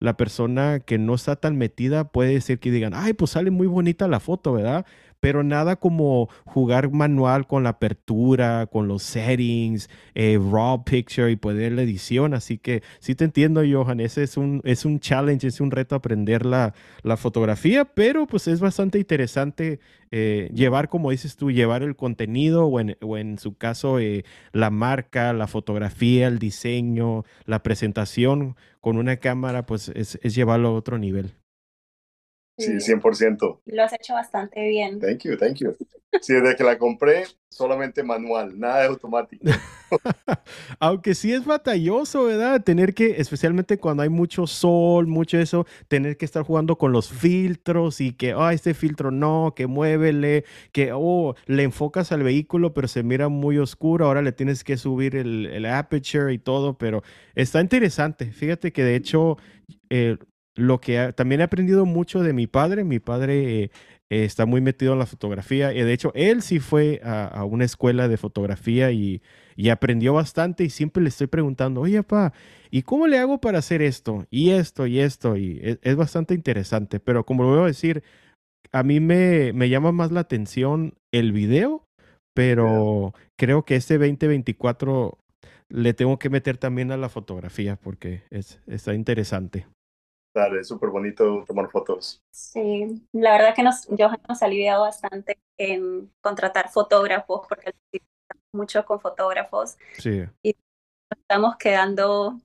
la persona que no está tan metida puede ser que digan, ay, pues sale muy bonita la foto, ¿verdad? Pero nada como jugar manual con la apertura, con los settings, eh, raw picture y poder la edición. Así que sí te entiendo, Johan, ese es un, es un challenge, es un reto aprender la, la fotografía, pero pues es bastante interesante eh, llevar, como dices tú, llevar el contenido o en, o en su caso eh, la marca, la fotografía, el diseño, la presentación con una cámara, pues es, es llevarlo a otro nivel. Sí, 100%. Lo has hecho bastante bien. Thank you, thank you. Sí, desde que la compré, solamente manual, nada de automático. Aunque sí es batalloso, ¿verdad? Tener que, especialmente cuando hay mucho sol, mucho eso, tener que estar jugando con los filtros y que, ah, este filtro no, que muévele, que, oh, le enfocas al vehículo, pero se mira muy oscuro, ahora le tienes que subir el, el aperture y todo, pero está interesante. Fíjate que de hecho, eh, lo que también he aprendido mucho de mi padre. Mi padre eh, está muy metido en la fotografía. Y de hecho, él sí fue a, una escuela de fotografía y, aprendió bastante. Y siempre le estoy preguntando, oye, papá, ¿y cómo le hago para hacer esto? Y esto, y esto. Y e, es, bastante interesante. Pero como lo voy a decir, a mí me, me llama más la atención el video. Pero creo que este 2024 le tengo que meter también a la fotografía porque es, está interesante. Claro, es súper bonito tomar fotos. Sí, la verdad que nos, yo nos ha aliviado bastante en contratar fotógrafos, porque mucho con fotógrafos. Sí. Y estamos quedando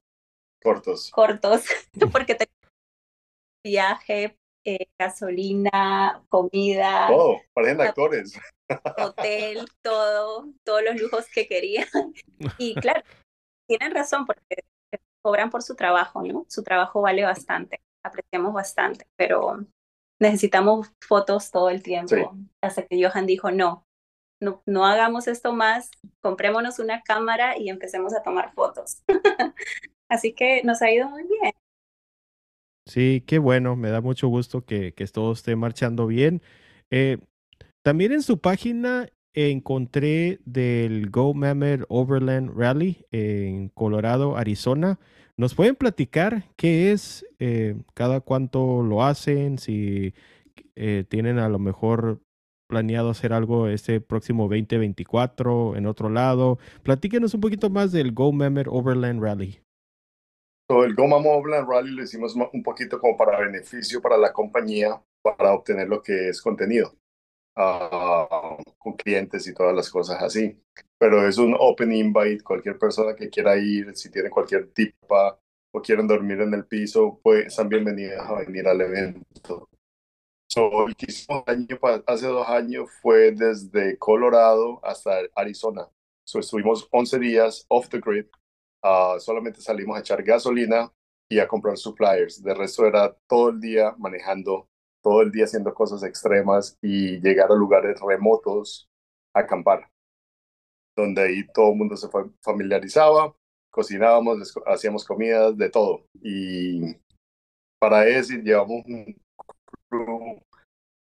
cortos. Cortos, porque tenemos viaje, eh, gasolina, comida. Todo, parecen actores. Hotel, todo, todos los lujos que querían. Y claro, tienen razón, porque cobran por su trabajo, ¿no? Su trabajo vale bastante, apreciamos bastante, pero necesitamos fotos todo el tiempo. Hasta que Johan dijo, no, no, no hagamos esto más, comprémonos una cámara y empecemos a tomar fotos. Así que nos ha ido muy bien. Sí, qué bueno, me da mucho gusto que, que todo esté marchando bien. Eh, también en su página encontré del Go Mammoth Overland Rally en Colorado, Arizona. ¿Nos pueden platicar qué es, eh, cada cuánto lo hacen, si eh, tienen a lo mejor planeado hacer algo este próximo 2024 en otro lado? Platíquenos un poquito más del Go Mammoth Overland Rally. el Go Mammoth Overland Rally lo hicimos un poquito como para beneficio para la compañía, para obtener lo que es contenido. Ah, con clientes y todas las cosas así. Pero es un open invite, cualquier persona que quiera ir, si tiene cualquier tipo o quieren dormir en el piso, pues están bienvenidas a venir al evento. So, el año, hace dos años fue desde Colorado hasta Arizona. So, estuvimos 11 días off the grid. Uh, solamente salimos a echar gasolina y a comprar suppliers. De resto era todo el día manejando, todo el día haciendo cosas extremas y llegar a lugares remotos a acampar, donde ahí todo el mundo se familiarizaba, cocinábamos, hacíamos comidas, de todo. Y para eso llevamos un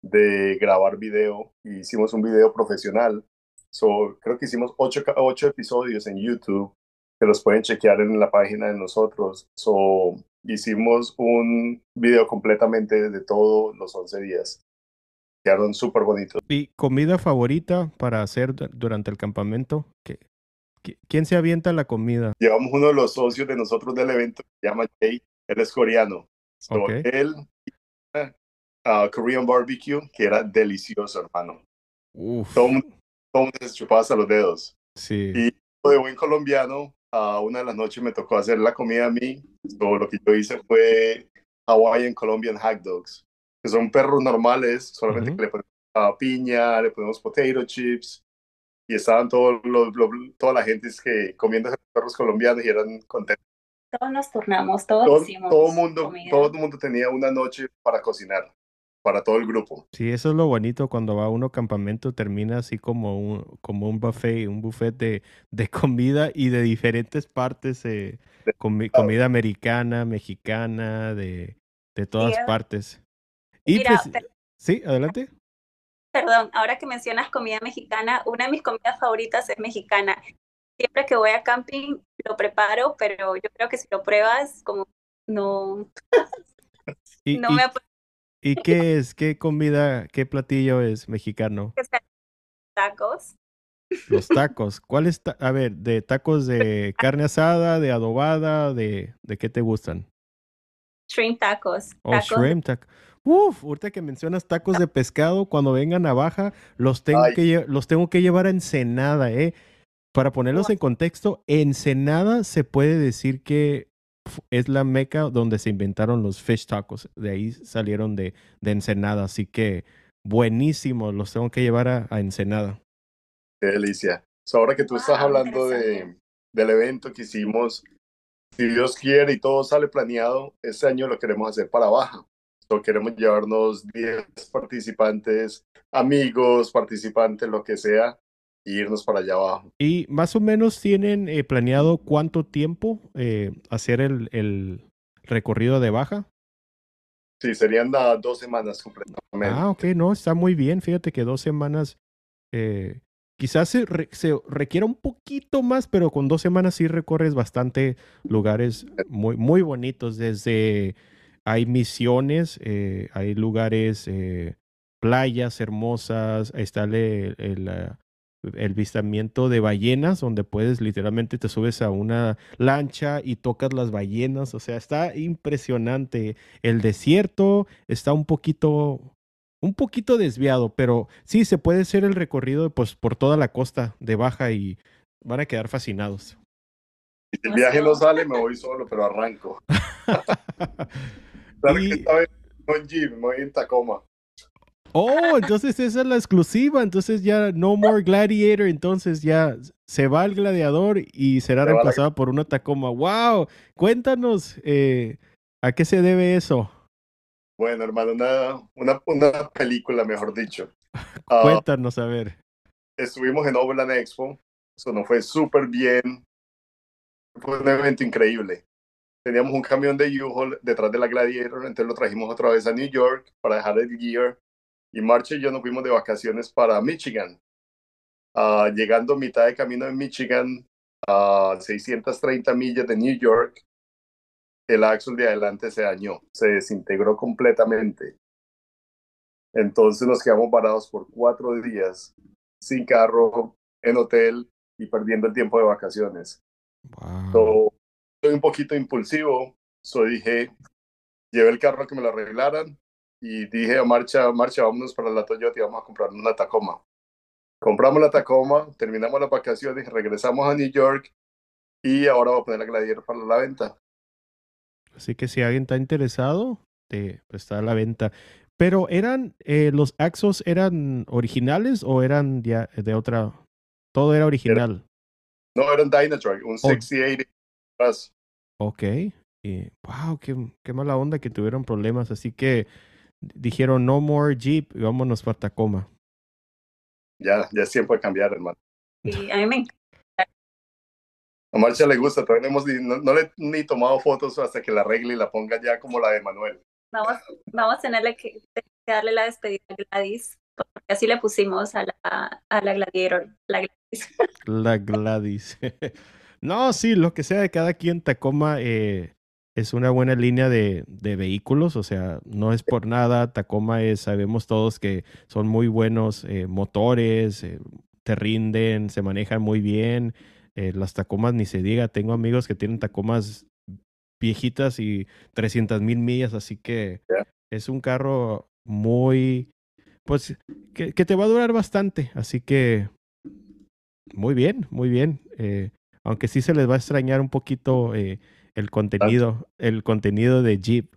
de grabar video y hicimos un video profesional. So, creo que hicimos ocho, ocho episodios en YouTube que los pueden chequear en la página de nosotros. So, hicimos un video completamente de todos los 11 días. Quedaron súper bonitos. ¿Y comida favorita para hacer durante el campamento? ¿Qué, quién se avienta la comida? Llevamos uno de los socios de nosotros del evento, se llama Jay, él es coreano. So, Él uh, Korean barbecue, que era delicioso, hermano. Todo el mundo se chupaba hasta los dedos. Sí. Y de buen colombiano, a uh, una de las noches me tocó hacer la comida a mí. So, lo que yo hice fue Hawaiian Colombian Hack Dogs, que son perros normales, solamente que le ponemos uh, piña, le ponemos potato chips. Y estaban todos los, toda la gente que comiendo perros colombianos y eran contentos. Todos nos turnamos, todos todo, hicimos todo mundo, todo el mundo tenía una noche para cocinar para todo el grupo. Sí, eso es lo bonito cuando va uno a campamento, termina así como un, como un buffet, un buffet de, de comida y de diferentes partes, eh, comida americana, mexicana, de, de todas partes. Y pues, sí, adelante. Perdón, ahora que mencionas comida mexicana, una de mis comidas favoritas es mexicana. Siempre que voy a camping lo preparo, pero yo creo que si lo pruebas, como no, no me ¿Y qué es? ¿Qué comida, qué platillo es mexicano? Tacos. Los tacos. ¿Cuál es? A ver, de tacos de carne asada, de adobada, de, de qué te gustan? Shrimp tacos. Oh, shrimp tacos. Uf, ahorita que mencionas tacos de pescado, cuando vengan a baja, los tengo, que, los tengo que llevar a Ensenada, ¿eh? Para ponerlos en contexto, Ensenada se puede decir que es la meca donde se inventaron los fish tacos. De ahí salieron de, de Ensenada. Así que buenísimo. Los tengo que llevar a, Ensenada. Qué delicia. ahora que tú estás hablando de, del evento que hicimos, si Dios quiere y todo sale planeado, este año lo queremos hacer para Baja. So, queremos llevarnos 10 participantes, amigos, participantes, lo que sea, irnos para allá abajo. ¿Y más o menos tienen eh, planeado cuánto tiempo eh, hacer el, el, recorrido de baja? Sí, serían dos semanas completamente. Ah, ok, no, está muy bien. Fíjate que dos semanas eh, quizás se, se, requiera un poquito más, pero con dos semanas sí recorres bastante lugares muy, muy bonitos. Desde hay misiones, hay lugares, playas hermosas, ahí está el, el, el vistamiento de ballenas, donde puedes literalmente te subes a una lancha y tocas las ballenas. O sea, está impresionante. El desierto está un poquito, un poquito desviado, pero sí se puede hacer el recorrido pues, por toda la costa de Baja y van a quedar fascinados. Si el viaje no sale, me voy solo, pero arranco. y... que esta vez me voy en Tacoma. Oh, entonces esa es la exclusiva. Entonces ya no more gladiator. Entonces ya se va el gladiador y será reemplazado por una Tacoma. ¡Wow! Cuéntanos, eh, ¿a qué se debe eso? Bueno, hermano, una, una, una película, mejor dicho. Ah, Cuéntanos, a ver. Estuvimos en Overland Expo. Eso nos fue súper bien. Fue un evento increíble. Teníamos un camión de U-Haul detrás de la Gladiator, entonces lo trajimos otra vez a New York para dejar el gear y Marcha y yo nos fuimos de vacaciones para Michigan. Uh, llegando a mitad de camino en Michigan, a 630 millas de New York, el axle de adelante se dañó, se desintegró completamente. Entonces nos quedamos parados por cuatro días, sin carro, en hotel y perdiendo el tiempo de vacaciones. soy un poquito impulsivo, so dije, llevé el carro a que me lo arreglaran, y dije, marcha, marcha, vámonos para la Toyota y vamos a comprar una Tacoma. Compramos la Tacoma, terminamos las vacaciones, regresamos a New York y ahora voy a poner la Gladiator para la venta. Así que si alguien está interesado, te, pues está a la venta. Pero eran, eh, los Axos eran originales o eran de, de otra, todo era original. no, eran Dynatrack, un 6080. Ok. Y, wow, qué, qué, mala onda que tuvieron problemas. Así que dijeron no more Jeep y vámonos para Tacoma. Ya, ya es tiempo de cambiar, hermano. Sí, a mí me encanta. A Marcia le gusta, todavía no, hemos, no, no, le ni tomado fotos hasta que la arregle y la ponga ya como la de Manuel. Vamos, vamos a tenerle que, que darle la despedida a Gladys, porque así le pusimos a la, a la Gladiator. La Gladys. La Gladys. no, sí, lo que sea de cada quien, Tacoma eh, es una buena línea de, de, vehículos, o sea, no es por nada. Tacoma es, sabemos todos que son muy buenos eh, motores, eh, te rinden, se manejan muy bien. Eh, las Tacomas ni se diga, tengo amigos que tienen Tacomas viejitas y 300 mil millas, así que yeah. es un carro muy, pues, que, que, te va a durar bastante, así que muy bien, muy bien. Aunque sí se les va a extrañar un poquito el contenido, el contenido de Jeep.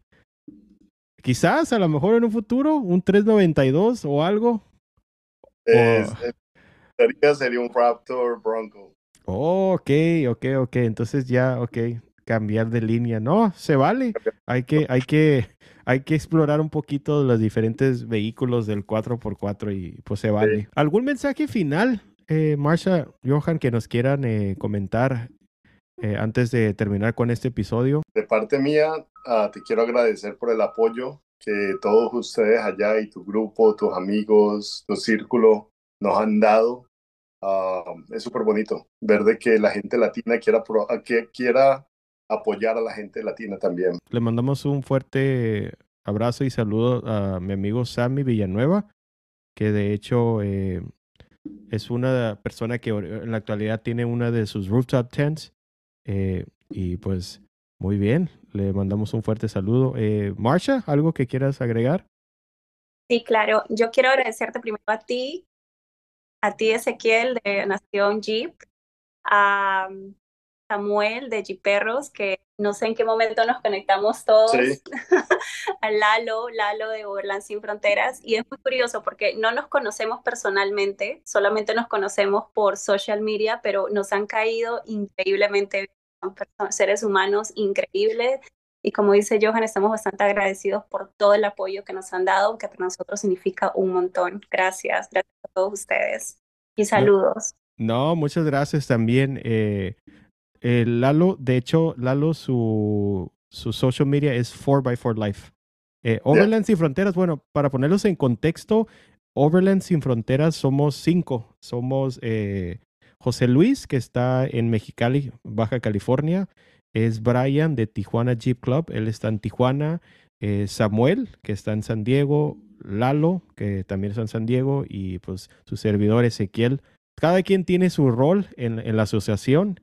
Quizás a lo mejor en un futuro un 392 o algo. Es, o... sería, sería un Raptor Bronco. Oh, ok, ok, ok. Entonces ya, ok, cambiar de línea. No, se vale. Hay que, hay que, hay que explorar un poquito los diferentes vehículos del 4x4 y pues se vale. Sí. ¿Algún mensaje final, eh, Marsha, Johan, que nos quieran eh, comentar eh, antes de terminar con este episodio? De parte mía, uh, te quiero agradecer por el apoyo que todos ustedes allá y tu grupo, tus amigos, tu círculo nos han dado Uh, es súper bonito ver de que la gente latina quiera, pro, que quiera apoyar a la gente latina también. Le mandamos un fuerte abrazo y saludo a mi amigo Sammy Villanueva, que de hecho eh, es una persona que en la actualidad tiene una de sus rooftop tents. Eh, y pues muy bien, le mandamos un fuerte saludo. Eh, Marsha, ¿algo que quieras agregar? Sí, claro. Yo quiero agradecerte primero a ti a ti Ezequiel de Nación Jeep, a Samuel de Jeeperros, que no sé en qué momento nos conectamos todos, sí. a Lalo, Lalo de Overland Sin Fronteras, y es muy curioso porque no nos conocemos personalmente, solamente nos conocemos por social media, pero nos han caído increíblemente seres humanos increíbles y como dice Johan, estamos bastante agradecidos por todo el apoyo que nos han dado, que para nosotros significa un montón. Gracias, gracias a todos ustedes. Y saludos. No, no muchas gracias también. Eh, eh, Lalo, de hecho, Lalo, su, su social media es 4x4 Life. Eh, Overland yeah. Sin Fronteras, bueno, para ponerlos en contexto, Overland Sin Fronteras somos cinco. Somos eh, José Luis, que está en Mexicali, Baja California es Brian de Tijuana Jeep Club, él está en Tijuana, eh, Samuel, que está en San Diego, Lalo, que también está en San Diego, y pues su servidor Ezequiel. Cada quien tiene su rol en, la asociación,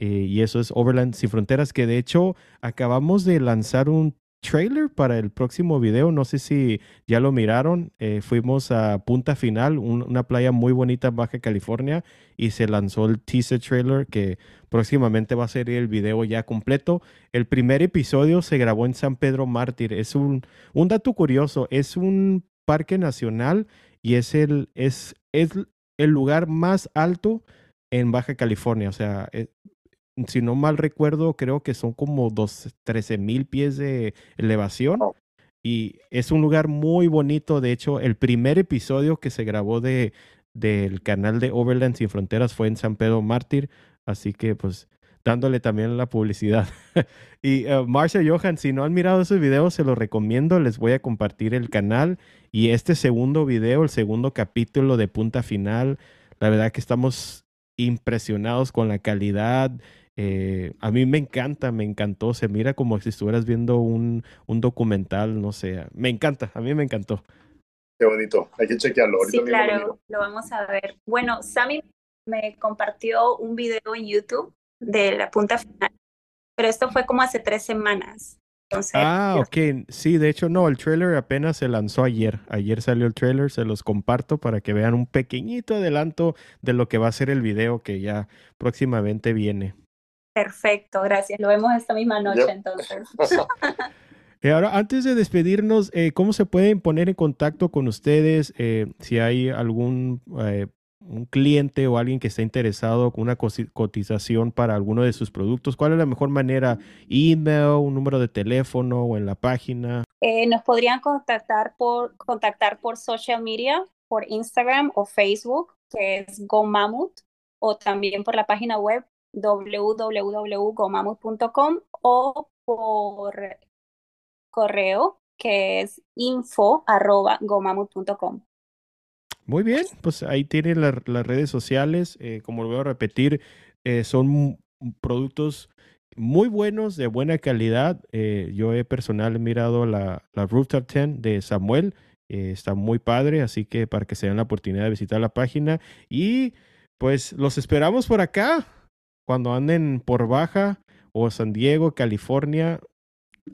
eh, y eso es Overland Sin Fronteras, que de hecho acabamos de lanzar un trailer para el próximo video. No sé si ya lo miraron. Eh, fuimos a Punta Final, un, una playa muy bonita en Baja California, y se lanzó el teaser trailer que próximamente va a ser el video ya completo. El primer episodio se grabó en San Pedro Mártir. Es un, un dato curioso. Es un parque nacional y es el, es, es el lugar más alto en Baja California. O sea, es, si no mal recuerdo, creo que son como dos, 13 mil pies de elevación. Oh. Y es un lugar muy bonito. De hecho, el primer episodio que se grabó de, del canal de Overland Sin Fronteras fue en San Pedro Mártir. Así que, pues, dándole también la publicidad. y uh, Marcia Johan, si no han mirado esos videos, se los recomiendo. Les voy a compartir el canal. Y este segundo video, el segundo capítulo de Punta Final, la verdad que estamos impresionados con la calidad. Eh, a mí me encanta, me encantó. Se mira como si estuvieras viendo un, un, documental, no sé. Me encanta, a mí me encantó. Qué bonito, hay que chequearlo. Ahorita sí, claro, lo vamos a ver. Bueno, Sammy me compartió un video en YouTube de la punta final, pero esto fue como hace tres semanas. Entonces, ah, ok. Sí, de hecho, no, el trailer apenas se lanzó ayer. Ayer salió el trailer, se los comparto para que vean un pequeñito adelanto de lo que va a ser el video que ya próximamente viene. Perfecto, gracias. Lo vemos esta misma noche yep. entonces. Eh, ahora, antes de despedirnos, eh, ¿cómo se pueden poner en contacto con ustedes eh, si hay algún un cliente o alguien que está interesado con una cotización para alguno de sus productos? ¿Cuál es la mejor manera? ¿Email, un número de teléfono o en la página? nos podrían contactar por, contactar por social media, por Instagram o Facebook, que es GoMammoth, o también por la página web www.gomammoth.com o por correo que es info.gomammoth.com. Muy bien, pues ahí tienen las redes sociales. Eh, como lo voy a repetir, eh, son productos muy buenos, de buena calidad. Eh, yo he personal mirado la, la Rooftop 10 de Samuel. está muy padre, así que para que se den la oportunidad de visitar la página. Y pues los esperamos por acá. Cuando anden por Baja o San Diego, California,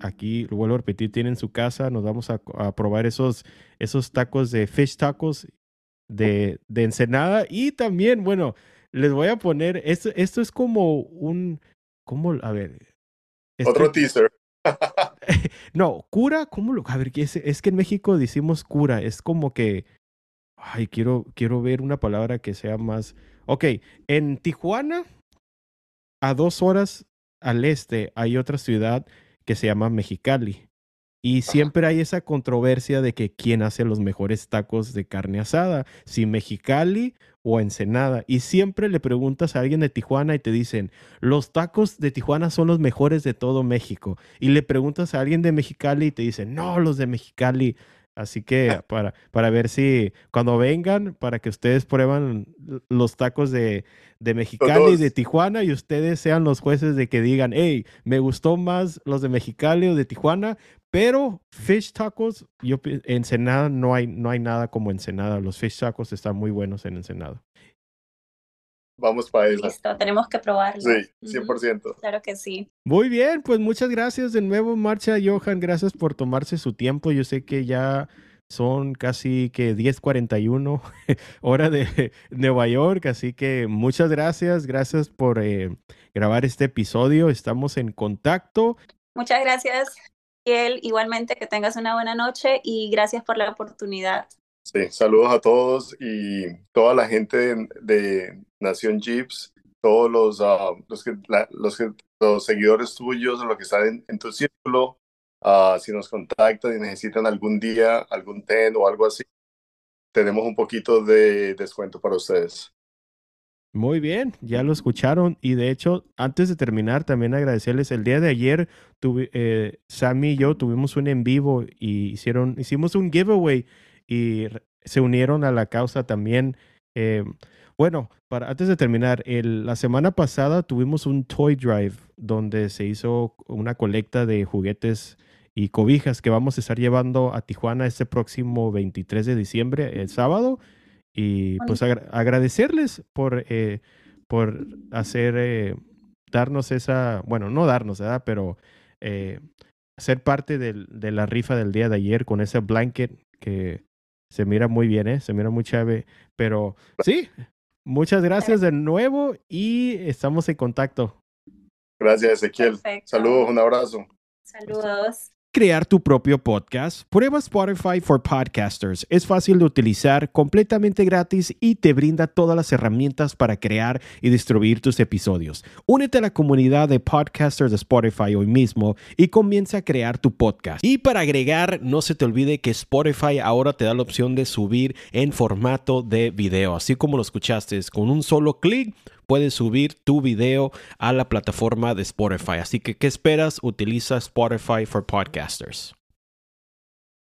aquí, lo vuelvo a repetir, tienen su casa. Nos vamos a, a probar esos, esos tacos de fish tacos de, de Ensenada. Y también, bueno, les voy a poner, esto, esto es como un, ¿cómo? A ver. Otro teaser. no, cura, ¿cómo lo? A ver, es, es que en México decimos cura, es como que, ay, quiero, quiero ver una palabra que sea más, ok, en Tijuana, a dos horas al este, hay otra ciudad que se llama Mexicali. Y siempre hay esa controversia de que quién hace los mejores tacos de carne asada, si Mexicali o Ensenada. Y siempre le preguntas a alguien de Tijuana y te dicen, los tacos de Tijuana son los mejores de todo México. Y le preguntas a alguien de Mexicali y te dicen, no, los de Mexicali. Así que para, para ver si cuando vengan, para que ustedes prueban los tacos de, de Mexicali y de Tijuana y ustedes sean los jueces de que digan, hey, me gustó más los de Mexicali o de Tijuana, pero fish tacos, yo en Ensenada no hay, no hay nada como Ensenada. Los fish tacos están muy buenos en Ensenada. Vamos para eso. Listo, tenemos que probarlo. Sí, 100%. Claro que sí. Muy bien, pues muchas gracias de nuevo, Marcha Johan. Gracias por tomarse su tiempo. Yo sé que ya son casi que 10:41 hora de Nueva York, así que muchas gracias. Gracias por eh, grabar este episodio. Estamos en contacto. Muchas gracias él igualmente que tengas una buena noche y gracias por la oportunidad. Sí, saludos a todos y toda la gente de, Nación Jeeps, todos los, ah, los, que, los, los, seguidores tuyos, los que están en, tu círculo, uh, si nos contactan y necesitan algún día, algún ten o algo así, tenemos un poquito de descuento para ustedes. Muy bien, ya lo escucharon. Y de hecho, antes de terminar, también agradecerles. El día de ayer, tuve, eh, Sammy y yo tuvimos un en vivo y hicieron, hicimos un giveaway y se unieron a la causa también. Eh, bueno, para, antes de terminar, el, la semana pasada tuvimos un toy drive donde se hizo una colecta de juguetes y cobijas que vamos a estar llevando a Tijuana este próximo 23 de diciembre, el sábado. Y pues agradecerles por, eh, por hacer, eh, darnos esa, bueno, no darnos, ¿verdad? Pero eh, ser parte del, de la rifa del día de ayer con ese blanket que se mira muy bien, ¿eh? Se mira muy chévere. Pero sí, muchas gracias de nuevo y estamos en contacto. Gracias, Ezequiel. Saludos, un abrazo. Saludos crear tu propio podcast? Prueba Spotify for Podcasters. Es fácil de utilizar, completamente gratis y te brinda todas las herramientas para crear y distribuir tus episodios. Únete a la comunidad de podcasters de Spotify hoy mismo y comienza a crear tu podcast. Y para agregar, no se te olvide que Spotify ahora te da la opción de subir en formato de video, así como lo escuchaste, con un solo clic puedes subir tu video a la plataforma de Spotify. Así que, ¿qué esperas? Utiliza Spotify for Podcasters.